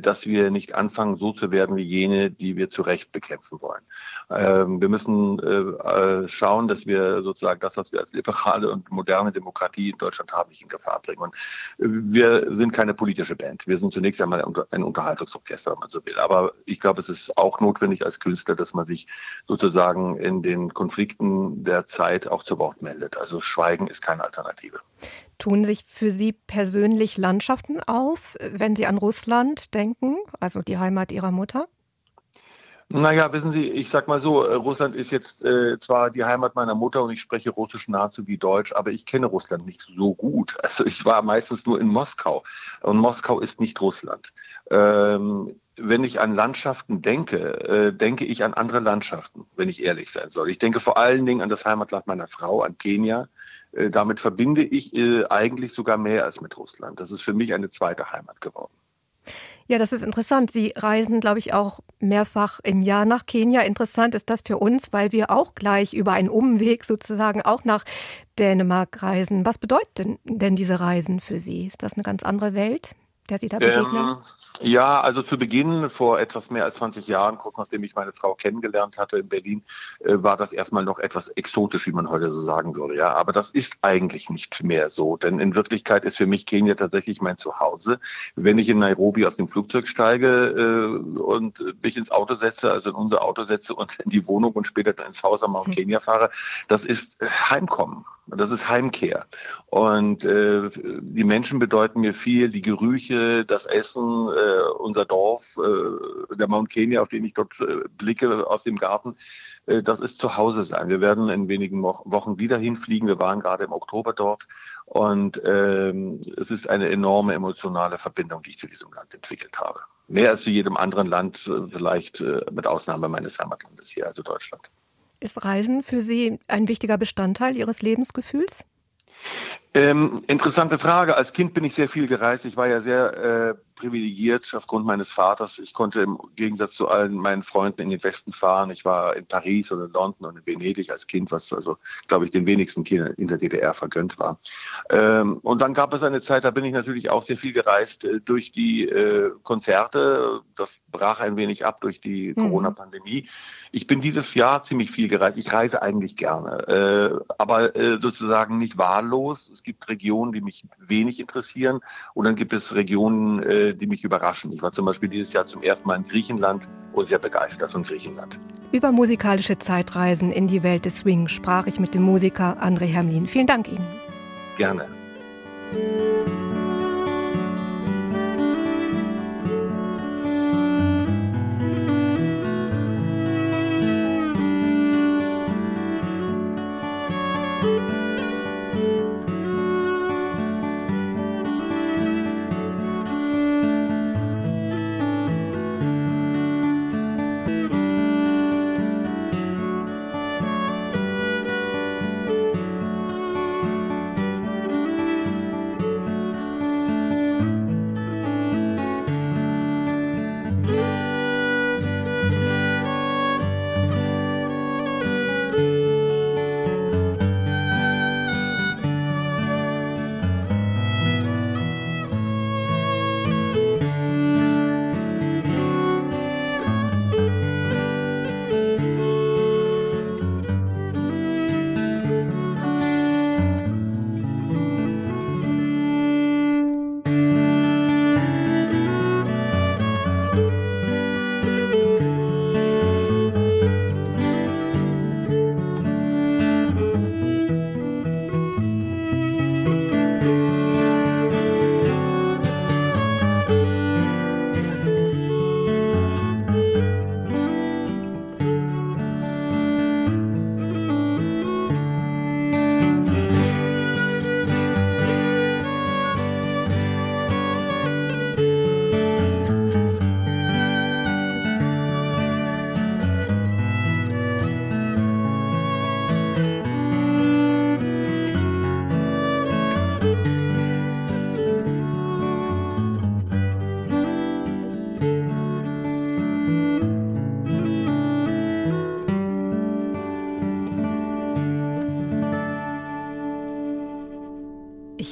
dass wir nicht anfangen, so zu werden wie jene, die wir zu Recht bekämpfen wollen. Ähm, wir müssen äh, schauen, dass wir sozusagen das, was wir als liberale und moderne Demokratie in Deutschland haben, nicht in Gefahr bringen. Und wir sind keine politische Band. Wir sind zunächst einmal ein Unterhaltungsorchester, wenn man so will. Aber ich glaube, es ist auch notwendig als Künstler, dass man sich sozusagen in den Konflikten der Zeit auch zu Wort meldet. Also Schweigen ist keine Alternative. Tun sich für Sie persönlich Landschaften auf, wenn Sie an Russland denken, also die Heimat Ihrer Mutter? Naja, wissen Sie, ich sag mal so, äh, Russland ist jetzt äh, zwar die Heimat meiner Mutter und ich spreche Russisch nahezu wie Deutsch, aber ich kenne Russland nicht so gut. (laughs) Also ich war meistens nur in Moskau und Moskau ist nicht Russland. Ähm, wenn ich an Landschaften denke, äh, denke ich an andere Landschaften, wenn ich ehrlich sein soll. Ich denke vor allen Dingen an das Heimatland meiner Frau, an Kenia. Äh, damit verbinde ich äh, eigentlich sogar mehr als mit Russland. Das ist für mich eine zweite Heimat geworden. Ja, das ist interessant. Sie reisen, glaube ich, auch mehrfach im Jahr nach Kenia. Interessant ist das für uns, weil wir auch gleich über einen Umweg sozusagen auch nach Dänemark reisen. Was bedeuten denn diese Reisen für Sie? Ist das eine ganz andere Welt, der Sie da begegnen? Ähm, ja, also zu Beginn vor etwas mehr als 20 Jahren, kurz nachdem ich meine Frau kennengelernt hatte in Berlin, äh, war das erstmal noch etwas exotisch, wie man heute so sagen würde. Ja, aber das ist eigentlich nicht mehr so, denn in Wirklichkeit ist für mich Kenia tatsächlich mein Zuhause. Wenn ich in Nairobi aus dem Flugzeug steige äh, und mich ins Auto setze, also in unser Auto setze und in die Wohnung und später dann ins Haus am Mount hm. Kenia fahre, das ist Heimkommen. Das ist Heimkehr. Und äh, die Menschen bedeuten mir viel, die Gerüche, das Essen, äh, unser Dorf, äh, der Mount Kenya, auf den ich dort äh, blicke aus dem Garten. Äh, das ist zu Hause sein. Wir werden in wenigen Wochen wieder hinfliegen. Wir waren gerade im Oktober dort. Und ähm, es ist eine enorme emotionale Verbindung, die ich zu diesem Land entwickelt habe. Mehr als zu jedem anderen Land, äh, vielleicht äh, mit Ausnahme meines Heimatlandes hier, also Deutschland. Ist Reisen für Sie ein wichtiger Bestandteil Ihres Lebensgefühls? Ähm, interessante Frage. Als Kind bin ich sehr viel gereist. Ich war ja sehr äh, privilegiert aufgrund meines Vaters. Ich konnte im Gegensatz zu allen meinen Freunden in den Westen fahren. Ich war in Paris und in London und in Venedig als Kind, was also, glaube ich, den wenigsten Kindern in der DDR vergönnt war. Ähm, und dann gab es eine Zeit, da bin ich natürlich auch sehr viel gereist äh, durch die äh, Konzerte. Das brach ein wenig ab durch die mhm. Corona-Pandemie. Ich bin dieses Jahr ziemlich viel gereist. Ich reise eigentlich gerne, äh, aber äh, sozusagen nicht wahllos. Es gibt Regionen, die mich wenig interessieren und dann gibt es Regionen, äh, die mich überraschen. Ich war zum Beispiel dieses Jahr zum ersten Mal in Griechenland und sehr begeistert von Griechenland. Über musikalische Zeitreisen in die Welt des Swing sprach ich mit dem Musiker André Hermlin. Vielen Dank Ihnen. Gerne.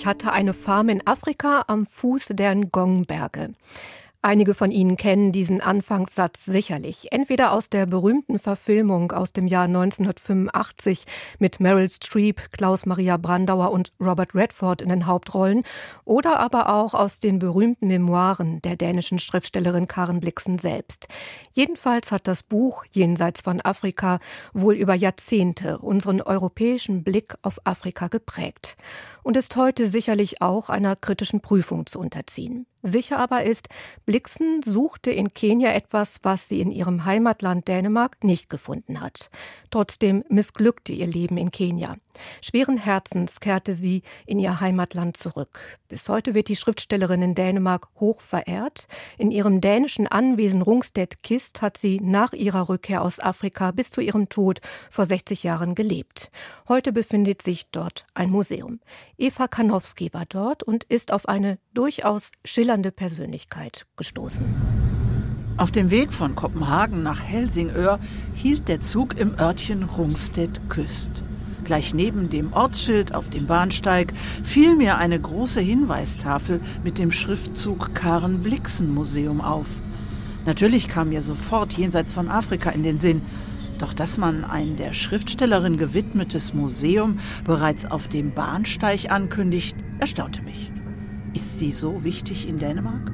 Hatte eine Farm in Afrika am Fuß der Ngongberge. Einige von Ihnen kennen diesen Anfangssatz sicherlich, entweder aus der berühmten Verfilmung aus dem Jahr 1985 mit Meryl Streep, Klaus-Maria Brandauer und Robert Redford in den Hauptrollen oder aber auch aus den berühmten Memoiren der dänischen Schriftstellerin Karen Blixen selbst. Jedenfalls hat das Buch Jenseits von Afrika wohl über Jahrzehnte unseren europäischen Blick auf Afrika geprägt und ist heute sicherlich auch einer kritischen Prüfung zu unterziehen. Sicher aber ist, Blixen suchte in Kenia etwas, was sie in ihrem Heimatland Dänemark nicht gefunden hat. Trotzdem missglückte ihr Leben in Kenia. Schweren Herzens kehrte sie in ihr Heimatland zurück. Bis heute wird die Schriftstellerin in Dänemark hoch verehrt. In ihrem dänischen Anwesen Rungstedt Kist hat sie nach ihrer Rückkehr aus Afrika bis zu ihrem Tod vor 60 Jahren gelebt. Heute befindet sich dort ein Museum. Eva Kanowski war dort und ist auf eine durchaus schillernde Persönlichkeit gestoßen. Auf dem Weg von Kopenhagen nach Helsingør hielt der Zug im Örtchen Rungstedt Küst. Gleich neben dem Ortsschild auf dem Bahnsteig fiel mir eine große Hinweistafel mit dem Schriftzug Karen Blixen Museum auf. Natürlich kam mir sofort jenseits von Afrika in den Sinn. Doch dass man ein der Schriftstellerin gewidmetes Museum bereits auf dem Bahnsteig ankündigt, erstaunte mich. Ist sie so wichtig in Dänemark?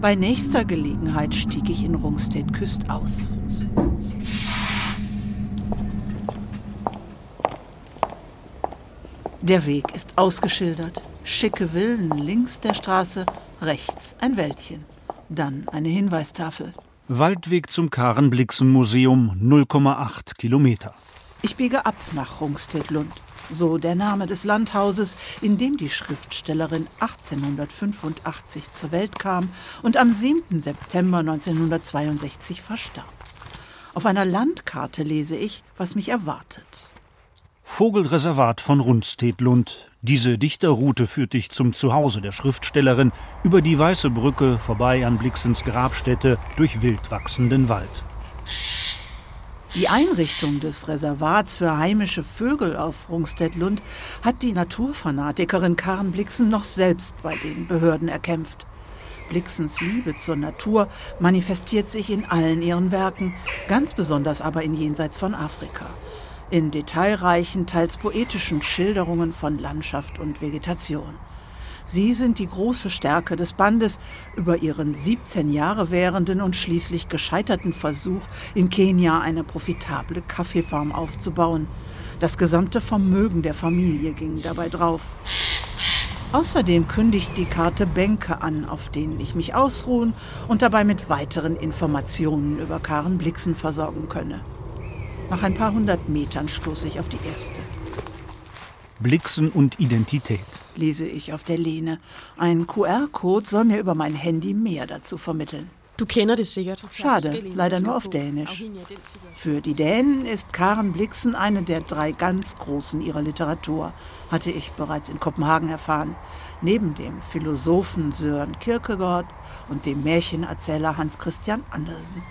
Bei nächster Gelegenheit stieg ich in Rungstedt Küst aus. Der Weg ist ausgeschildert. Schicke Villen links der Straße, rechts ein Wäldchen. Dann eine Hinweistafel. Waldweg zum Karen-Blixen-Museum 0,8 Kilometer. Ich biege ab nach Rungstedlund. So der Name des Landhauses, in dem die Schriftstellerin 1885 zur Welt kam und am 7. September 1962 verstarb. Auf einer Landkarte lese ich, was mich erwartet. Vogelreservat von Rundstedlund. Diese Dichterroute führt dich zum Zuhause der Schriftstellerin über die Weiße Brücke vorbei an Blixens Grabstätte durch wild wachsenden Wald. Die Einrichtung des Reservats für heimische Vögel auf Rungstedlund hat die Naturfanatikerin Karen Blixen noch selbst bei den Behörden erkämpft. Blixens Liebe zur Natur manifestiert sich in allen ihren Werken, ganz besonders aber in Jenseits von Afrika in detailreichen, teils poetischen Schilderungen von Landschaft und Vegetation. Sie sind die große Stärke des Bandes über ihren 17 Jahre währenden und schließlich gescheiterten Versuch, in Kenia eine profitable Kaffeefarm aufzubauen. Das gesamte Vermögen der Familie ging dabei drauf. Außerdem kündigt die Karte Bänke an, auf denen ich mich ausruhen und dabei mit weiteren Informationen über Karen Blixen versorgen könne. Nach ein paar hundert Metern stoße ich auf die erste. Blixen und Identität. Lese ich auf der Lehne. Ein QR-Code soll mir über mein Handy mehr dazu vermitteln. Du kennst das sicher. Schade, leider nur auf Dänisch. Für die Dänen ist Karen Blixen eine der drei ganz Großen ihrer Literatur, hatte ich bereits in Kopenhagen erfahren. Neben dem Philosophen Sören Kierkegaard und dem Märchenerzähler Hans Christian Andersen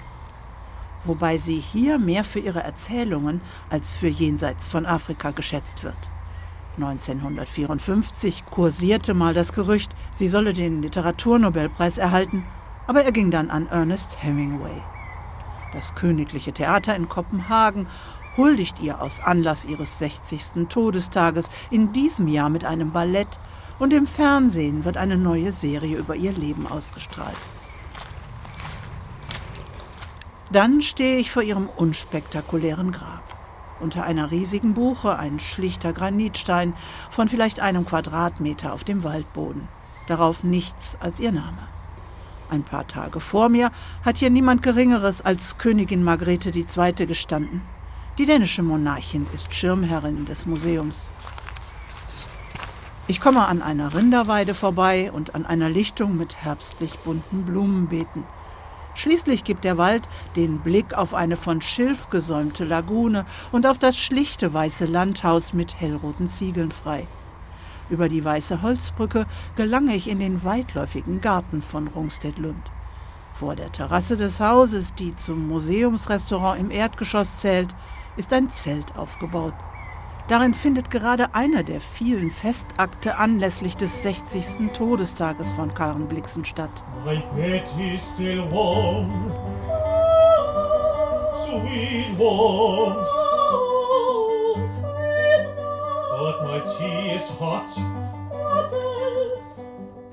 wobei sie hier mehr für ihre Erzählungen als für jenseits von Afrika geschätzt wird. 1954 kursierte mal das Gerücht, sie solle den Literaturnobelpreis erhalten, aber er ging dann an Ernest Hemingway. Das Königliche Theater in Kopenhagen huldigt ihr aus Anlass ihres 60. Todestages in diesem Jahr mit einem Ballett und im Fernsehen wird eine neue Serie über ihr Leben ausgestrahlt. Dann stehe ich vor ihrem unspektakulären Grab. Unter einer riesigen Buche ein schlichter Granitstein von vielleicht einem Quadratmeter auf dem Waldboden. Darauf nichts als ihr Name. Ein paar Tage vor mir hat hier niemand Geringeres als Königin Margrethe II. gestanden. Die dänische Monarchin ist Schirmherrin des Museums. Ich komme an einer Rinderweide vorbei und an einer Lichtung mit herbstlich bunten Blumenbeeten. Schließlich gibt der Wald den Blick auf eine von Schilf gesäumte Lagune und auf das schlichte weiße Landhaus mit hellroten Ziegeln frei. Über die weiße Holzbrücke gelange ich in den weitläufigen Garten von Rungstedlund. Vor der Terrasse des Hauses, die zum Museumsrestaurant im Erdgeschoss zählt, ist ein Zelt aufgebaut. Darin findet gerade einer der vielen Festakte anlässlich des 60. Todestages von Karen Blixen statt.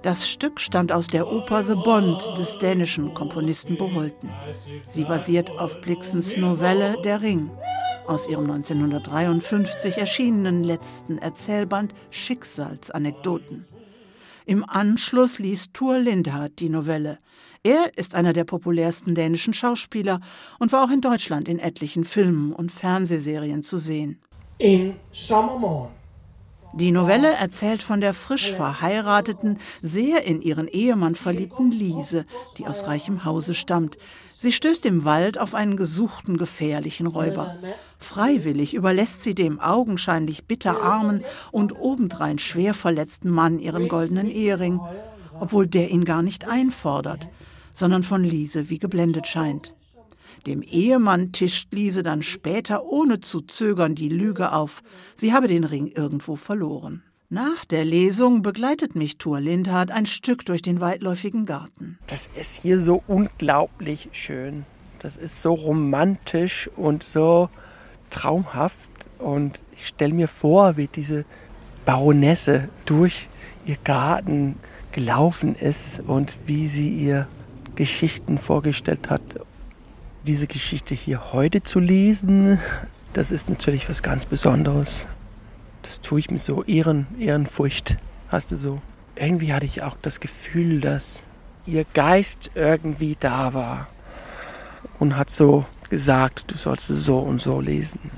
Das Stück stammt aus der Oper The Bond des dänischen Komponisten Boholten. Sie basiert auf Blixens Novelle Der Ring aus ihrem 1953 erschienenen letzten Erzählband Schicksalsanekdoten. Im Anschluss liest Thur Lindhardt die Novelle. Er ist einer der populärsten dänischen Schauspieler und war auch in Deutschland in etlichen Filmen und Fernsehserien zu sehen. In Sommermorgen die Novelle erzählt von der frisch verheirateten, sehr in ihren Ehemann verliebten Lise, die aus reichem Hause stammt. Sie stößt im Wald auf einen gesuchten, gefährlichen Räuber. Freiwillig überlässt sie dem augenscheinlich bitterarmen und obendrein schwer verletzten Mann ihren goldenen Ehering, obwohl der ihn gar nicht einfordert, sondern von Lise wie geblendet scheint. Dem Ehemann tischt Lise dann später ohne zu zögern die Lüge auf, sie habe den Ring irgendwo verloren. Nach der Lesung begleitet mich Thur Lindhardt ein Stück durch den weitläufigen Garten. Das ist hier so unglaublich schön. Das ist so romantisch und so traumhaft. Und ich stelle mir vor, wie diese Baronesse durch ihr Garten gelaufen ist und wie sie ihr Geschichten vorgestellt hat diese Geschichte hier heute zu lesen, das ist natürlich was ganz Besonderes. Das tue ich mit so Ehren, Ehrenfurcht, hast du so. Irgendwie hatte ich auch das Gefühl, dass ihr Geist irgendwie da war und hat so gesagt, du sollst es so und so lesen.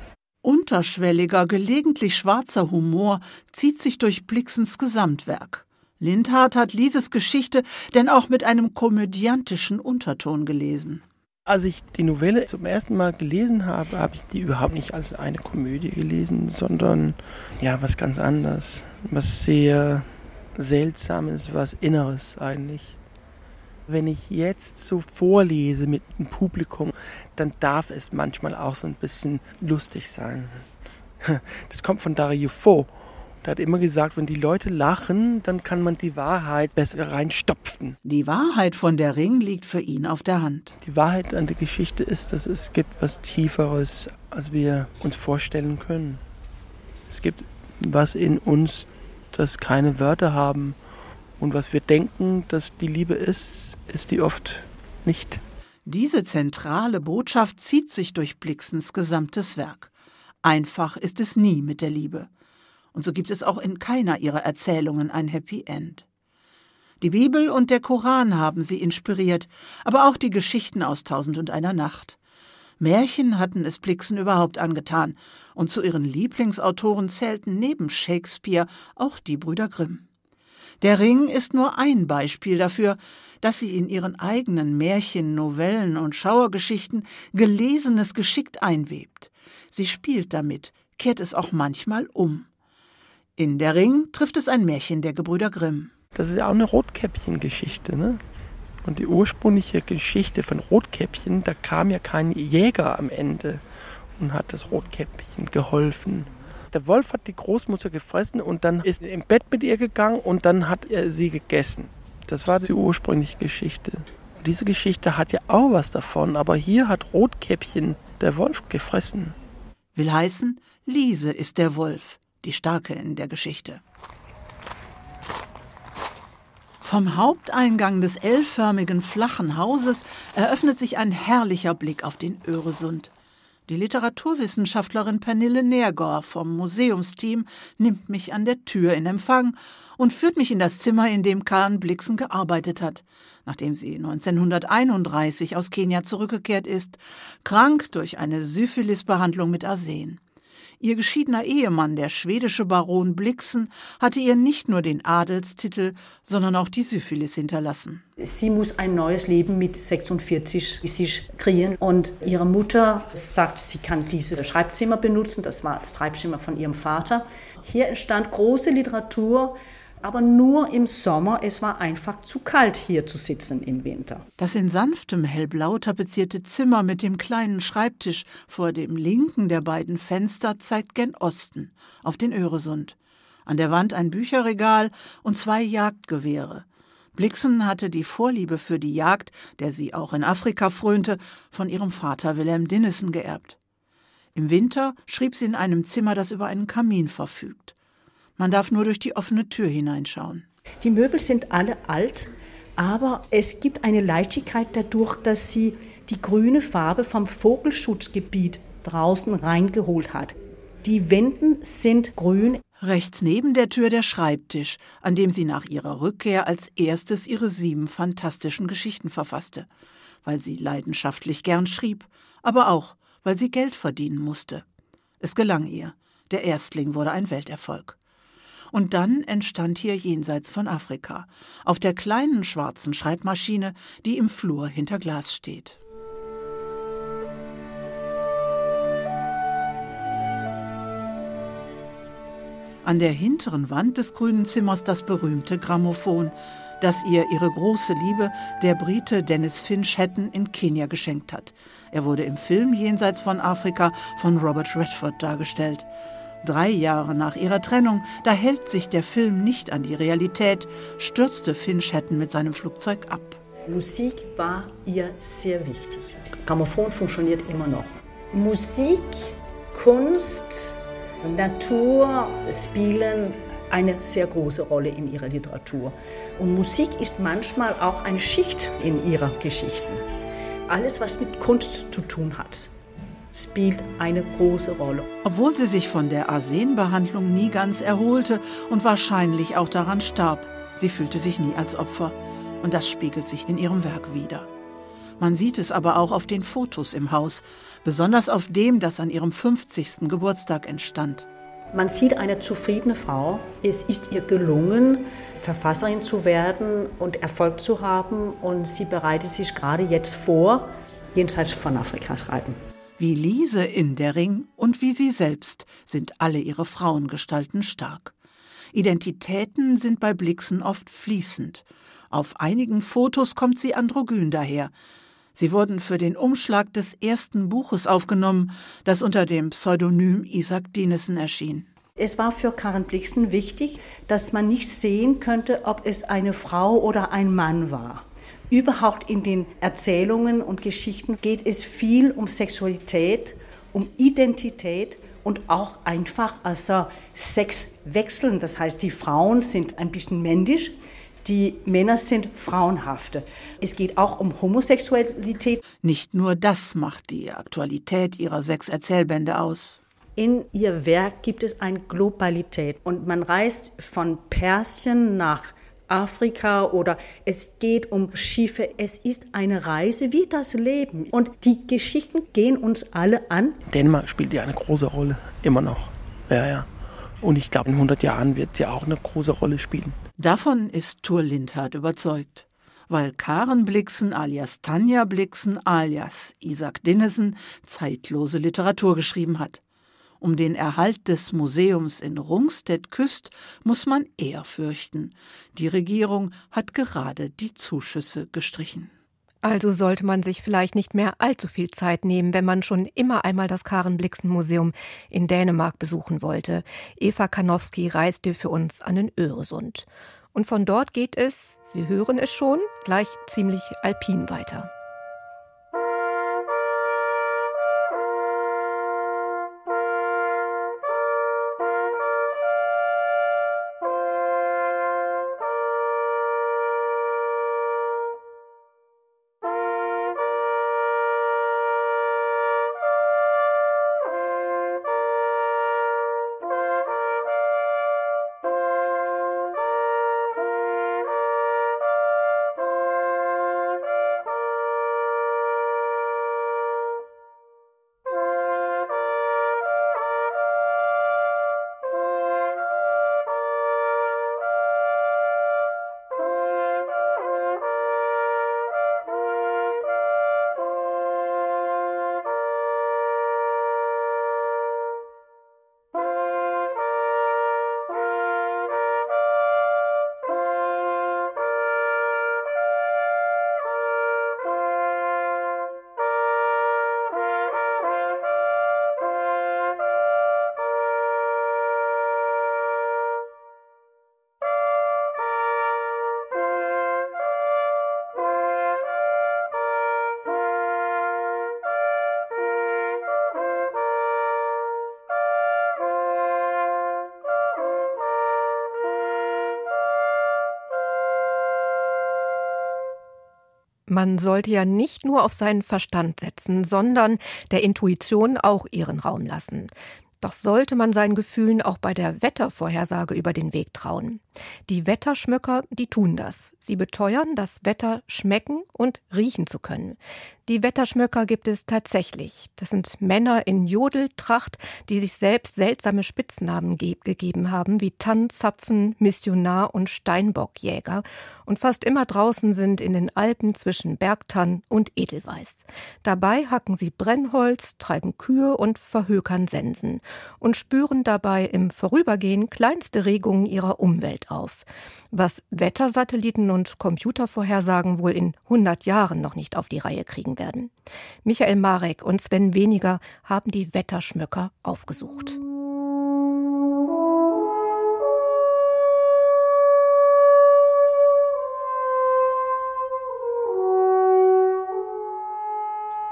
Unterschwelliger, gelegentlich schwarzer Humor zieht sich durch Blixens Gesamtwerk. Lindhardt hat Lieses Geschichte denn auch mit einem komödiantischen Unterton gelesen. Als ich die Novelle zum ersten Mal gelesen habe, habe ich die überhaupt nicht als eine Komödie gelesen, sondern ja, was ganz anderes. Was sehr Seltsames, was Inneres eigentlich. Wenn ich jetzt so vorlese mit dem Publikum, dann darf es manchmal auch so ein bisschen lustig sein. (laughs) Das kommt von Dario Fo. Der hat immer gesagt, wenn die Leute lachen, dann kann man die Wahrheit besser reinstopfen. Die Wahrheit von der Ring liegt für ihn auf der Hand. Die Wahrheit an der Geschichte ist, dass es gibt was Tieferes, als wir uns vorstellen können. Es gibt was in uns, das keine Wörter haben. Und was wir denken, dass die Liebe ist, ist die oft nicht. Diese zentrale Botschaft zieht sich durch Blixens gesamtes Werk. Einfach ist es nie mit der Liebe und so gibt es auch in keiner ihrer Erzählungen ein Happy End. Die Bibel und der Koran haben sie inspiriert, aber auch die Geschichten aus Tausend und einer Nacht. Märchen hatten es Blixen überhaupt angetan, und zu ihren Lieblingsautoren zählten neben Shakespeare auch die Brüder Grimm. Der Ring ist nur ein Beispiel dafür, dass sie in ihren eigenen Märchen, Novellen und Schauergeschichten Gelesenes geschickt einwebt. Sie spielt damit, kehrt es auch manchmal um. In der Ring trifft es ein Märchen der Gebrüder Grimm. Das ist ja auch eine Rotkäppchen-Geschichte, ne? Und die ursprüngliche Geschichte von Rotkäppchen, da kam ja kein Jäger am Ende und hat das Rotkäppchen geholfen. Der Wolf hat die Großmutter gefressen und dann ist er im Bett mit ihr gegangen und dann hat er sie gegessen. Das war die ursprüngliche Geschichte. Und diese Geschichte hat ja auch was davon, aber hier hat Rotkäppchen der Wolf gefressen. Will heißen, Liese ist der Wolf die Starke in der Geschichte. Vom Haupteingang des L-förmigen flachen Hauses eröffnet sich ein herrlicher Blick auf den Öresund. Die Literaturwissenschaftlerin Pernille Nergor vom Museumsteam nimmt mich an der Tür in Empfang und führt mich in das Zimmer, in dem Karen Blixen gearbeitet hat, nachdem sie 1931 aus Kenia zurückgekehrt ist, krank durch eine Syphilisbehandlung mit Arsen. Ihr geschiedener Ehemann, der schwedische Baron Blixen, hatte ihr nicht nur den Adelstitel, sondern auch die Syphilis hinterlassen. Sie muss ein neues Leben mit 46 sich kreieren und ihre Mutter sagt, sie kann dieses Schreibzimmer benutzen. Das war das Schreibzimmer von ihrem Vater. Hier entstand große Literatur aber nur im Sommer. Es war einfach zu kalt hier zu sitzen im Winter. Das in sanftem hellblau tapezierte Zimmer mit dem kleinen Schreibtisch vor dem linken der beiden Fenster zeigt gen Osten, auf den Öresund. An der Wand ein Bücherregal und zwei Jagdgewehre. Blixen hatte die Vorliebe für die Jagd, der sie auch in Afrika frönte, von ihrem Vater Wilhelm Dinnissen geerbt. Im Winter schrieb sie in einem Zimmer, das über einen Kamin verfügt. Man darf nur durch die offene Tür hineinschauen. Die Möbel sind alle alt, aber es gibt eine Leichtigkeit dadurch, dass sie die grüne Farbe vom Vogelschutzgebiet draußen reingeholt hat. Die Wänden sind grün. Rechts neben der Tür der Schreibtisch, an dem sie nach ihrer Rückkehr als erstes ihre sieben fantastischen Geschichten verfasste, weil sie leidenschaftlich gern schrieb, aber auch, weil sie Geld verdienen musste. Es gelang ihr. Der Erstling wurde ein Welterfolg. Und dann entstand hier jenseits von Afrika, auf der kleinen schwarzen Schreibmaschine, die im Flur hinter Glas steht. An der hinteren Wand des grünen Zimmers das berühmte Grammophon, das ihr ihre große Liebe, der Brite Dennis Finch Hatton, in Kenia geschenkt hat. Er wurde im Film Jenseits von Afrika von Robert Redford dargestellt. Drei Jahre nach ihrer Trennung, da hält sich der Film nicht an die Realität, stürzte Hatton mit seinem Flugzeug ab. Musik war ihr sehr wichtig. Grammophon funktioniert immer noch. Musik, Kunst, Natur spielen eine sehr große Rolle in ihrer Literatur. Und Musik ist manchmal auch eine Schicht in ihrer Geschichten. Alles, was mit Kunst zu tun hat, spielt eine große Rolle. Obwohl sie sich von der Arsenbehandlung nie ganz erholte und wahrscheinlich auch daran starb, sie fühlte sich nie als Opfer. Und das spiegelt sich in ihrem Werk wider. Man sieht es aber auch auf den Fotos im Haus, besonders auf dem, das an ihrem 50. Geburtstag entstand. Man sieht eine zufriedene Frau. Es ist ihr gelungen, Verfasserin zu werden und Erfolg zu haben. Und sie bereitet sich gerade jetzt vor, jenseits von Afrika schreiben. Wie Lise Indering und wie sie selbst sind alle ihre Frauengestalten stark. Identitäten sind bei Blixen oft fließend. Auf einigen Fotos kommt sie androgyn daher. Sie wurden für den Umschlag des ersten Buches aufgenommen, das unter dem Pseudonym Isaac Dinesen erschien. Es war für Karen Blixen wichtig, dass man nicht sehen könnte, ob es eine Frau oder ein Mann war. Überhaupt in den Erzählungen und Geschichten geht es viel um Sexualität, um Identität und auch einfach also Sex wechseln. Das heißt, die Frauen sind ein bisschen männlich, die Männer sind frauenhafte. Es geht auch um Homosexualität. Nicht nur das macht die Aktualität ihrer sechs Erzählbände aus. In ihr Werk gibt es eine Globalität und man reist von Persien nach Afrika oder es geht um Schiffe. Es ist eine Reise wie das Leben. Und die Geschichten gehen uns alle an. Dänemark spielt ja eine große Rolle, immer noch. Ja, ja. Und ich glaube, in 100 Jahren wird sie auch eine große Rolle spielen. Davon ist Thur Lindhardt überzeugt. Weil Karen Blixen alias Tanja Blixen alias Isaac Dinnesen zeitlose Literatur geschrieben hat. Um den Erhalt des Museums in Rungstedt-Küst muss man eher fürchten. Die Regierung hat gerade die Zuschüsse gestrichen. Also sollte man sich vielleicht nicht mehr allzu viel Zeit nehmen, wenn man schon immer einmal das Karen Blixen Museum in Dänemark besuchen wollte. Eva Kanowski reiste für uns an den Öresund. Und von dort geht es, Sie hören es schon, gleich ziemlich alpin weiter. Man sollte ja nicht nur auf seinen Verstand setzen, sondern der Intuition auch ihren Raum lassen. Doch sollte man seinen Gefühlen auch bei der Wettervorhersage über den Weg trauen. Die Wetterschmöcker, die tun das. Sie beteuern, das Wetter schmecken und riechen zu können. Die Wetterschmöcker gibt es tatsächlich. Das sind Männer in Jodeltracht, die sich selbst seltsame Spitznamen ge gegeben haben, wie Tannzapfen, Missionar und Steinbockjäger und fast immer draußen sind in den Alpen zwischen Bergtann und Edelweiß. Dabei hacken sie Brennholz, treiben Kühe und verhökern Sensen und spüren dabei im Vorübergehen kleinste Regungen ihrer Umwelt auf. Was Wettersatelliten und Computervorhersagen wohl in 100 Jahren noch nicht auf die Reihe kriegen werden. Michael Marek und Sven Weniger haben die Wetterschmöcker aufgesucht.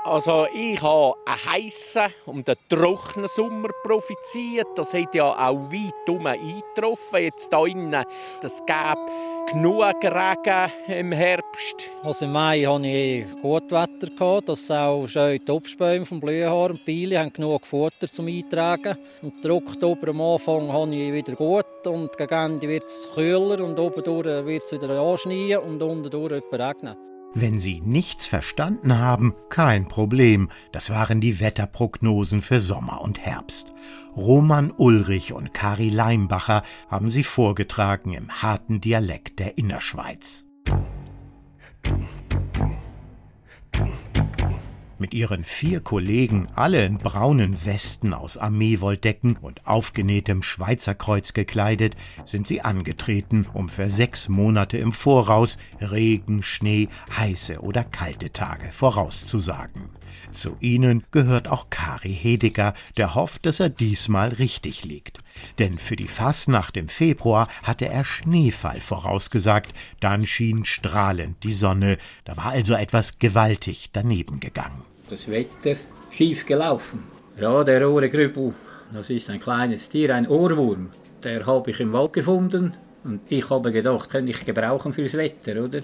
Also ich habe einen heißen und einen trockenen Sommer profitiert. Das hat ja auch weit um eingetroffen. Jetzt hier innen, das gab genug Regen im Herbst. Also im Mai hatte ich gut Wetter. Das auch schön die Obstbäume vom Blühhaar und Pili haben genug Futter zum Eintragen. Und der oben am Anfang habe ich wieder gut und gegen Ende wird es kühler und oben wird es wieder anschneien und unten regnen. Wenn Sie nichts verstanden haben, kein Problem. Das waren die Wetterprognosen für Sommer und Herbst. Roman Ulrich und Kari Leimbacher haben sie vorgetragen im harten Dialekt der Innerschweiz. Mit ihren vier Kollegen, alle in braunen Westen aus Armeewolldecken und aufgenähtem Schweizerkreuz gekleidet, sind sie angetreten, um für sechs Monate im Voraus Regen, Schnee, heiße oder kalte Tage vorauszusagen. Zu ihnen gehört auch Kari Hediger, der hofft, dass er diesmal richtig liegt. Denn für die Fasnacht im Februar hatte er Schneefall vorausgesagt, dann schien strahlend die Sonne, da war also etwas gewaltig daneben gegangen das Wetter schief gelaufen. Ja, der Ohrengrüppel, das ist ein kleines Tier, ein Ohrwurm. Der habe ich im Wald gefunden und ich habe gedacht, könnte ich gebrauchen fürs Wetter, oder?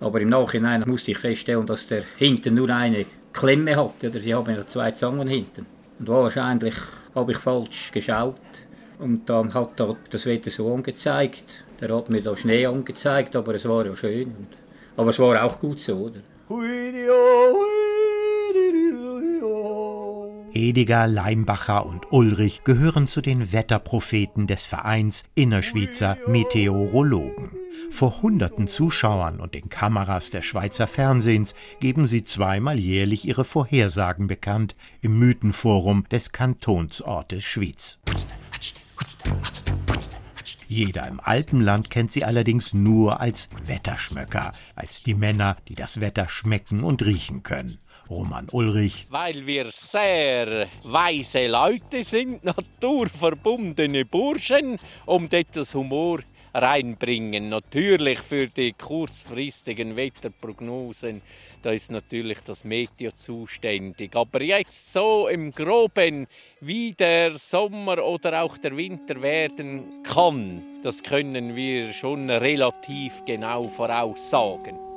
Aber im Nachhinein musste ich feststellen, dass der hinten nur eine Klemme hat. Oder? Sie haben ja zwei Zangen hinten. Und wahrscheinlich habe ich falsch geschaut. Und dann hat das Wetter so angezeigt. Der hat mir da Schnee angezeigt, aber es war ja schön. Aber es war auch gut so, oder? Ediger, Leimbacher und Ulrich gehören zu den Wetterpropheten des Vereins Innerschweizer Meteorologen. Vor hunderten Zuschauern und den Kameras des Schweizer Fernsehens geben sie zweimal jährlich ihre Vorhersagen bekannt im Mythenforum des Kantonsortes Schwyz. Jeder im Alpenland kennt sie allerdings nur als Wetterschmöcker, als die Männer, die das Wetter schmecken und riechen können. Roman Ulrich. Weil wir sehr weise Leute sind, (laughs) naturverbundene Burschen, um das Humor reinbringen. Natürlich für die kurzfristigen Wetterprognosen, da ist natürlich das Meteo zuständig. Aber jetzt so im Groben, wie der Sommer oder auch der Winter werden kann, das können wir schon relativ genau voraussagen.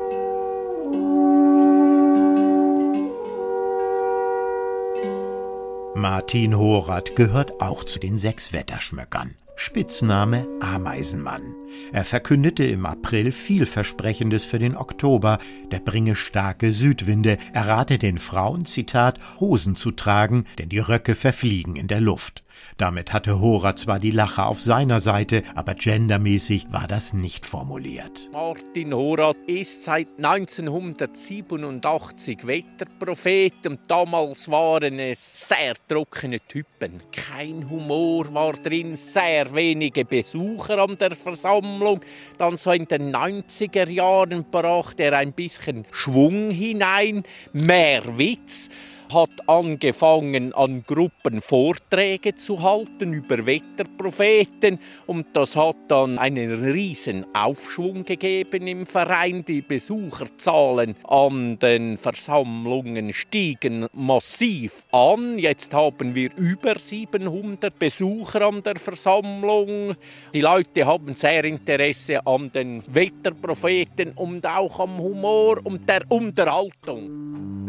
Martin Horath gehört auch zu den sechs Wetterschmöckern. Spitzname Ameisenmann. Er verkündete im April vielversprechendes für den Oktober, der bringe starke Südwinde, er rate den Frauen, Zitat, Hosen zu tragen, denn die Röcke verfliegen in der Luft. Damit hatte Hora zwar die Lache auf seiner Seite, aber gendermäßig war das nicht formuliert. Martin Horat ist seit 1987 Wetterprophet und damals waren es sehr trockene Typen. Kein Humor war drin, sehr wenige Besucher an der Versammlung. Dann so in den 90er Jahren brachte er ein bisschen Schwung hinein, mehr Witz hat angefangen, an Gruppen Vorträge zu halten über Wetterpropheten und das hat dann einen riesen Aufschwung gegeben im Verein. Die Besucherzahlen an den Versammlungen stiegen massiv an. Jetzt haben wir über 700 Besucher an der Versammlung. Die Leute haben sehr Interesse an den Wetterpropheten und auch am Humor und der Unterhaltung.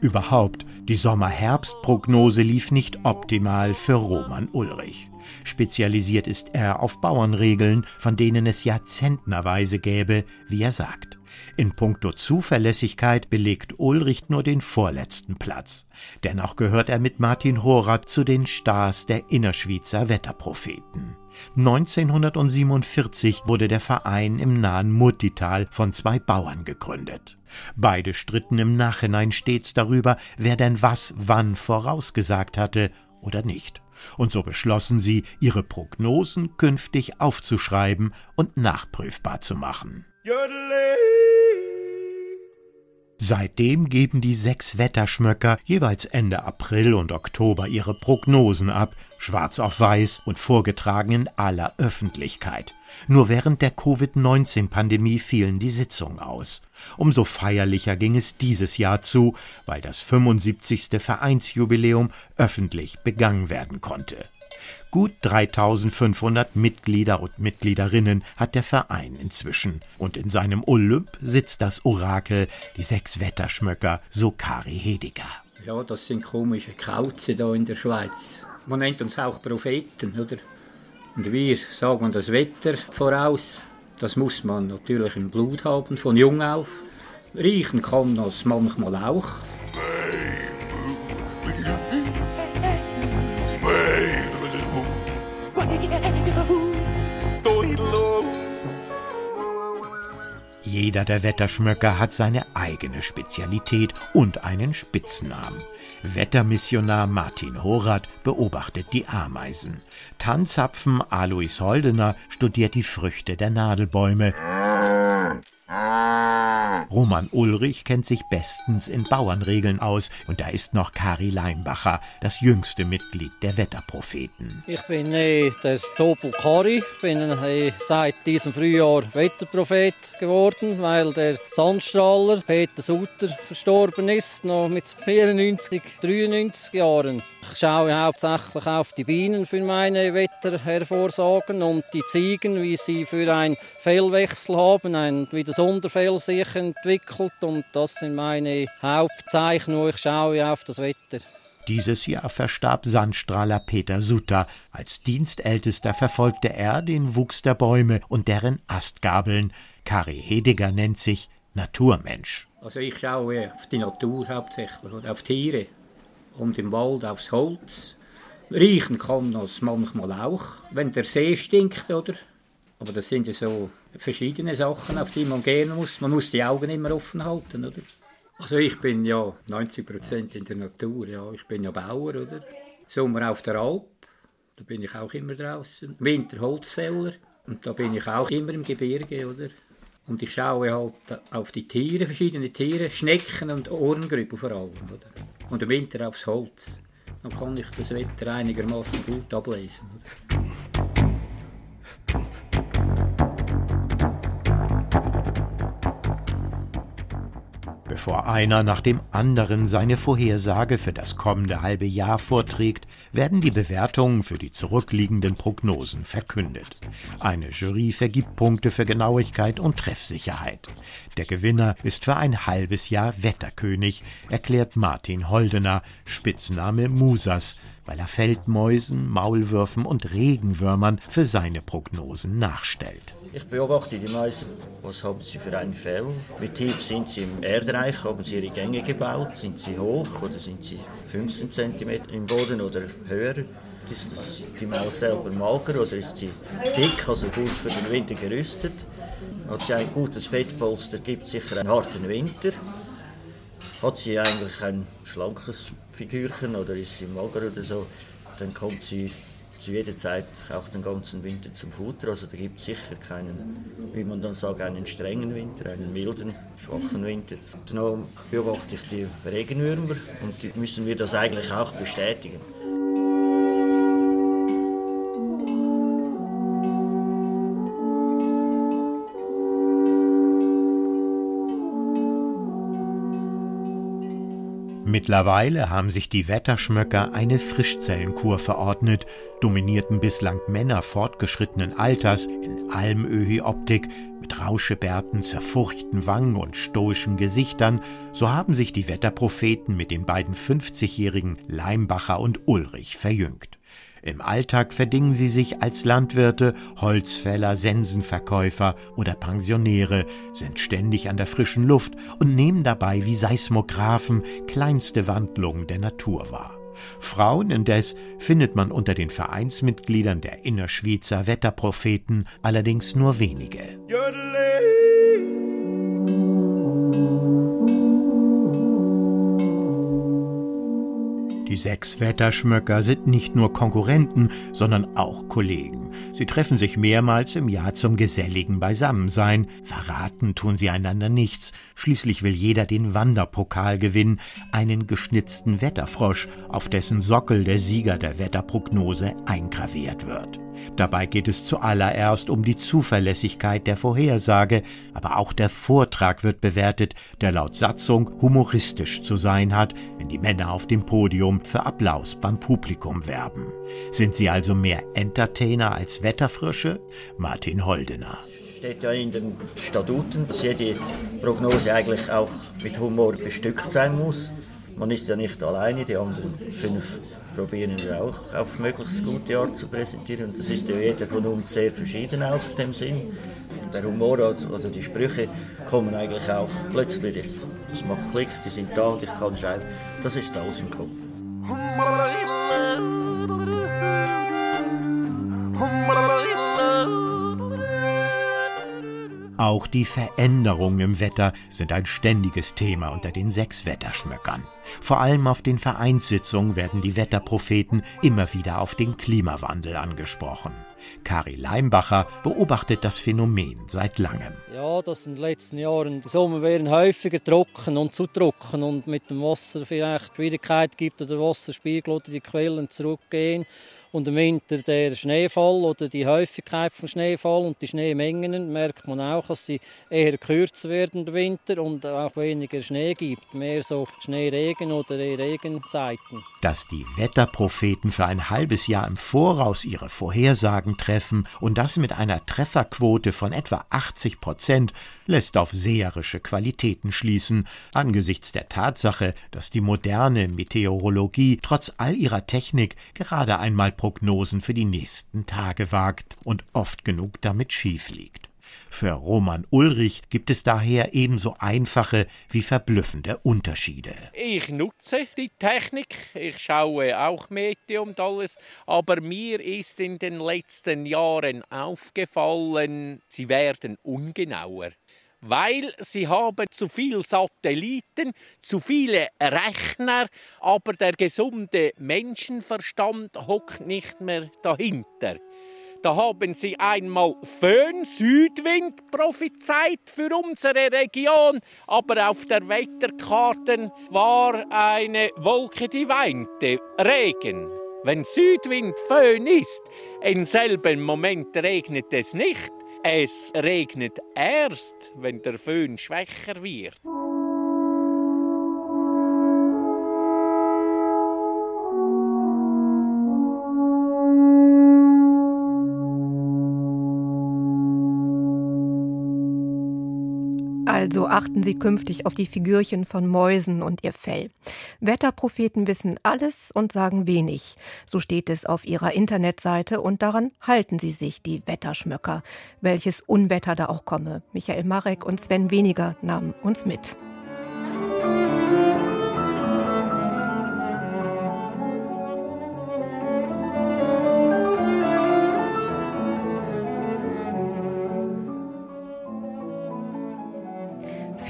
Überhaupt, die Sommer-Herbst-Prognose lief nicht optimal für Roman Ulrich. Spezialisiert ist er auf Bauernregeln, von denen es jahrzehntenerweise gäbe, wie er sagt. In puncto Zuverlässigkeit belegt Ulrich nur den vorletzten Platz. Dennoch gehört er mit Martin Horath zu den Stars der Innerschweizer Wetterpropheten. 1947 wurde der Verein im nahen Murtital von zwei Bauern gegründet. Beide stritten im Nachhinein stets darüber, wer denn was wann vorausgesagt hatte oder nicht. Und so beschlossen sie, ihre Prognosen künftig aufzuschreiben und nachprüfbar zu machen. Seitdem geben die sechs Wetterschmöcker jeweils Ende April und Oktober ihre Prognosen ab, schwarz auf weiß und vorgetragen in aller Öffentlichkeit. Nur während der Covid-19-Pandemie fielen die Sitzungen aus. Umso feierlicher ging es dieses Jahr zu, weil das 75. Vereinsjubiläum öffentlich begangen werden konnte. Gut 3500 Mitglieder und Mitgliederinnen hat der Verein inzwischen. Und in seinem Olymp sitzt das Orakel, die sechs Wetterschmöcker, so Kari Hediger. Ja, das sind komische Kauze da in der Schweiz. Man nennt uns auch Propheten, oder? Und wir sagen das Wetter voraus. Das muss man natürlich im Blut haben, von jung auf. Riechen kann das manchmal auch. Jeder der Wetterschmöcker hat seine eigene Spezialität und einen Spitznamen. Wettermissionar Martin Horath beobachtet die Ameisen. Tanzapfen Alois Holdener studiert die Früchte der Nadelbäume. Roman Ulrich kennt sich bestens in Bauernregeln aus und da ist noch Kari Leimbacher, das jüngste Mitglied der Wetterpropheten. Ich bin äh, der Topel Kari, bin äh, seit diesem Frühjahr Wetterprophet geworden, weil der Sandstrahler Peter Sutter verstorben ist, noch mit 94, 93 Jahren. Ich schaue hauptsächlich auf die Bienen für meine Wetterhervorsagen und die Ziegen, wie sie für einen Fellwechsel haben, ein, wie das Unterfell sich entwickelt und das sind meine Hauptzeichen, wo ich schaue auf das Wetter. Dieses Jahr verstarb Sandstrahler Peter Sutter. Als Dienstältester verfolgte er den Wuchs der Bäume und deren Astgabeln. Kari Hediger nennt sich Naturmensch. Also ich schaue auf die Natur hauptsächlich, oder auf Tiere und im Wald aufs Holz. Riechen kann das manchmal auch, wenn der See stinkt, oder? Aber das sind ja so verschiedene Sachen, auf die man gehen muss. Man muss die Augen immer offen halten, oder? Also ich bin ja 90 Prozent in der Natur, ja. Ich bin ja Bauer, oder? Sommer auf der Alp, da bin ich auch immer draußen. Winter Holzfäller und da bin ich auch immer im Gebirge, oder? Und ich schaue halt auf die Tiere, verschiedene Tiere, Schnecken und Ohrengrüppel vor allem, oder? Und im Winter aufs Holz. Dann kann ich das Wetter einigermaßen gut ablesen. Oder? Bevor einer nach dem anderen seine Vorhersage für das kommende halbe Jahr vorträgt, werden die Bewertungen für die zurückliegenden Prognosen verkündet. Eine Jury vergibt Punkte für Genauigkeit und Treffsicherheit. Der Gewinner ist für ein halbes Jahr Wetterkönig, erklärt Martin Holdener, Spitzname Musas, weil er Feldmäusen, Maulwürfen und Regenwürmern für seine Prognosen nachstellt. Ich beobachte die Mäuse. Was haben sie für ein Fell? Wie tief sind sie im Erdreich? Haben sie ihre Gänge gebaut? Sind sie hoch oder sind sie 15 cm im Boden oder höher? Ist das die Maus selber mager oder ist sie dick, also gut für den Winter gerüstet? Hat sie ein gutes Fettpolster, gibt sicher einen harten Winter. Hat sie eigentlich ein schlankes Figürchen oder ist sie mager oder so, dann kommt sie zu jeder Zeit auch den ganzen Winter zum Futter. Also da gibt es sicher keinen, wie man dann sagt, einen strengen Winter, einen milden, schwachen Winter. Dann beobachte ich die Regenwürmer und die müssen wir das eigentlich auch bestätigen. Mittlerweile haben sich die Wetterschmöcker eine Frischzellenkur verordnet, dominierten bislang Männer fortgeschrittenen Alters in Almöhi-Optik mit Rauschebärten, zerfurchten Wangen und stoischen Gesichtern, so haben sich die Wetterpropheten mit den beiden 50-jährigen Leimbacher und Ulrich verjüngt. Im Alltag verdingen sie sich als Landwirte, Holzfäller, Sensenverkäufer oder Pensionäre, sind ständig an der frischen Luft und nehmen dabei wie Seismographen kleinste Wandlungen der Natur wahr. Frauen indes findet man unter den Vereinsmitgliedern der Innerschweizer Wetterpropheten allerdings nur wenige. Die sechs Wetterschmöcker sind nicht nur Konkurrenten, sondern auch Kollegen. Sie treffen sich mehrmals im Jahr zum geselligen Beisammensein. Verraten tun sie einander nichts. Schließlich will jeder den Wanderpokal gewinnen, einen geschnitzten Wetterfrosch, auf dessen Sockel der Sieger der Wetterprognose eingraviert wird. Dabei geht es zuallererst um die Zuverlässigkeit der Vorhersage, aber auch der Vortrag wird bewertet, der laut Satzung humoristisch zu sein hat, wenn die Männer auf dem Podium für Applaus beim Publikum werben. Sind sie also mehr Entertainer als Wetterfrische? Martin Holdener steht ja in den Statuten, dass jede Prognose eigentlich auch mit Humor bestückt sein muss. Man ist ja nicht alleine, die anderen fünf probieren wir auch auf möglichst gute Art zu präsentieren. Und das ist ja jeder von uns sehr verschieden auch in dem Sinn. Der Humor oder die Sprüche kommen eigentlich auch plötzlich. Das macht Klick, die sind da und ich kann schreiben. Das ist alles im Kopf. Auch die Veränderungen im Wetter sind ein ständiges Thema unter den sechs Wetterschmöckern. Vor allem auf den Vereinssitzungen werden die Wetterpropheten immer wieder auf den Klimawandel angesprochen. Kari Leimbacher beobachtet das Phänomen seit langem. Ja, das in den letzten Jahren. Die Sommer werden häufiger trocken und zu trocken und mit dem Wasser vielleicht Schwierigkeit gibt oder Wasserspiegel oder die Quellen zurückgehen und im Winter der Schneefall oder die Häufigkeit von Schneefall und die Schneemengen merkt man auch, dass sie eher kürzer werden im Winter und auch weniger Schnee gibt, mehr so Schneeregen oder Regenzeiten. Dass die Wetterpropheten für ein halbes Jahr im Voraus ihre Vorhersagen treffen und das mit einer Trefferquote von etwa 80 Prozent, lässt auf seherische Qualitäten schließen, angesichts der Tatsache, dass die moderne Meteorologie trotz all ihrer Technik gerade einmal Prognosen für die nächsten Tage wagt und oft genug damit schief liegt. Für Roman Ulrich gibt es daher ebenso einfache wie verblüffende Unterschiede. Ich nutze die Technik, ich schaue auch Meteo und alles, aber mir ist in den letzten Jahren aufgefallen, sie werden ungenauer weil sie haben zu viele Satelliten, zu viele Rechner, aber der gesunde Menschenverstand hockt nicht mehr dahinter. Da haben sie einmal Föhn, Südwind prophezeit für unsere Region, aber auf der Wetterkarte war eine Wolke, die weinte, Regen. Wenn Südwind Föhn ist, im selben Moment regnet es nicht. Es regnet erst, wenn der Föhn schwächer wird. Also achten Sie künftig auf die Figürchen von Mäusen und ihr Fell. Wetterpropheten wissen alles und sagen wenig. So steht es auf ihrer Internetseite und daran halten sie sich, die Wetterschmöcker. Welches Unwetter da auch komme. Michael Marek und Sven Weniger nahmen uns mit.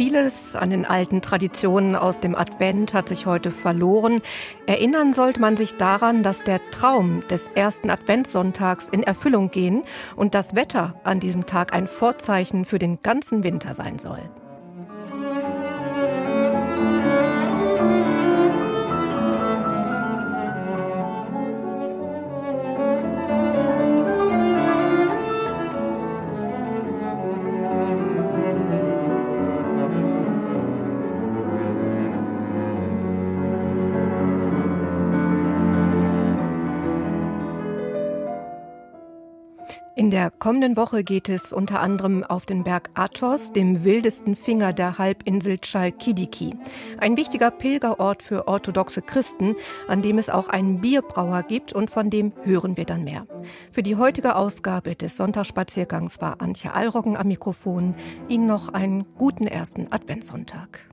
Vieles an den alten Traditionen aus dem Advent hat sich heute verloren. Erinnern sollte man sich daran, dass der Traum des ersten Adventssonntags in Erfüllung gehen und das Wetter an diesem Tag ein Vorzeichen für den ganzen Winter sein soll. Kommenden Woche geht es unter anderem auf den Berg Athos, dem wildesten Finger der Halbinsel Chalkidiki. Ein wichtiger Pilgerort für orthodoxe Christen, an dem es auch einen Bierbrauer gibt und von dem hören wir dann mehr. Für die heutige Ausgabe des Sonntagsspaziergangs war Antje Allroggen am Mikrofon. Ihnen noch einen guten ersten Adventssonntag.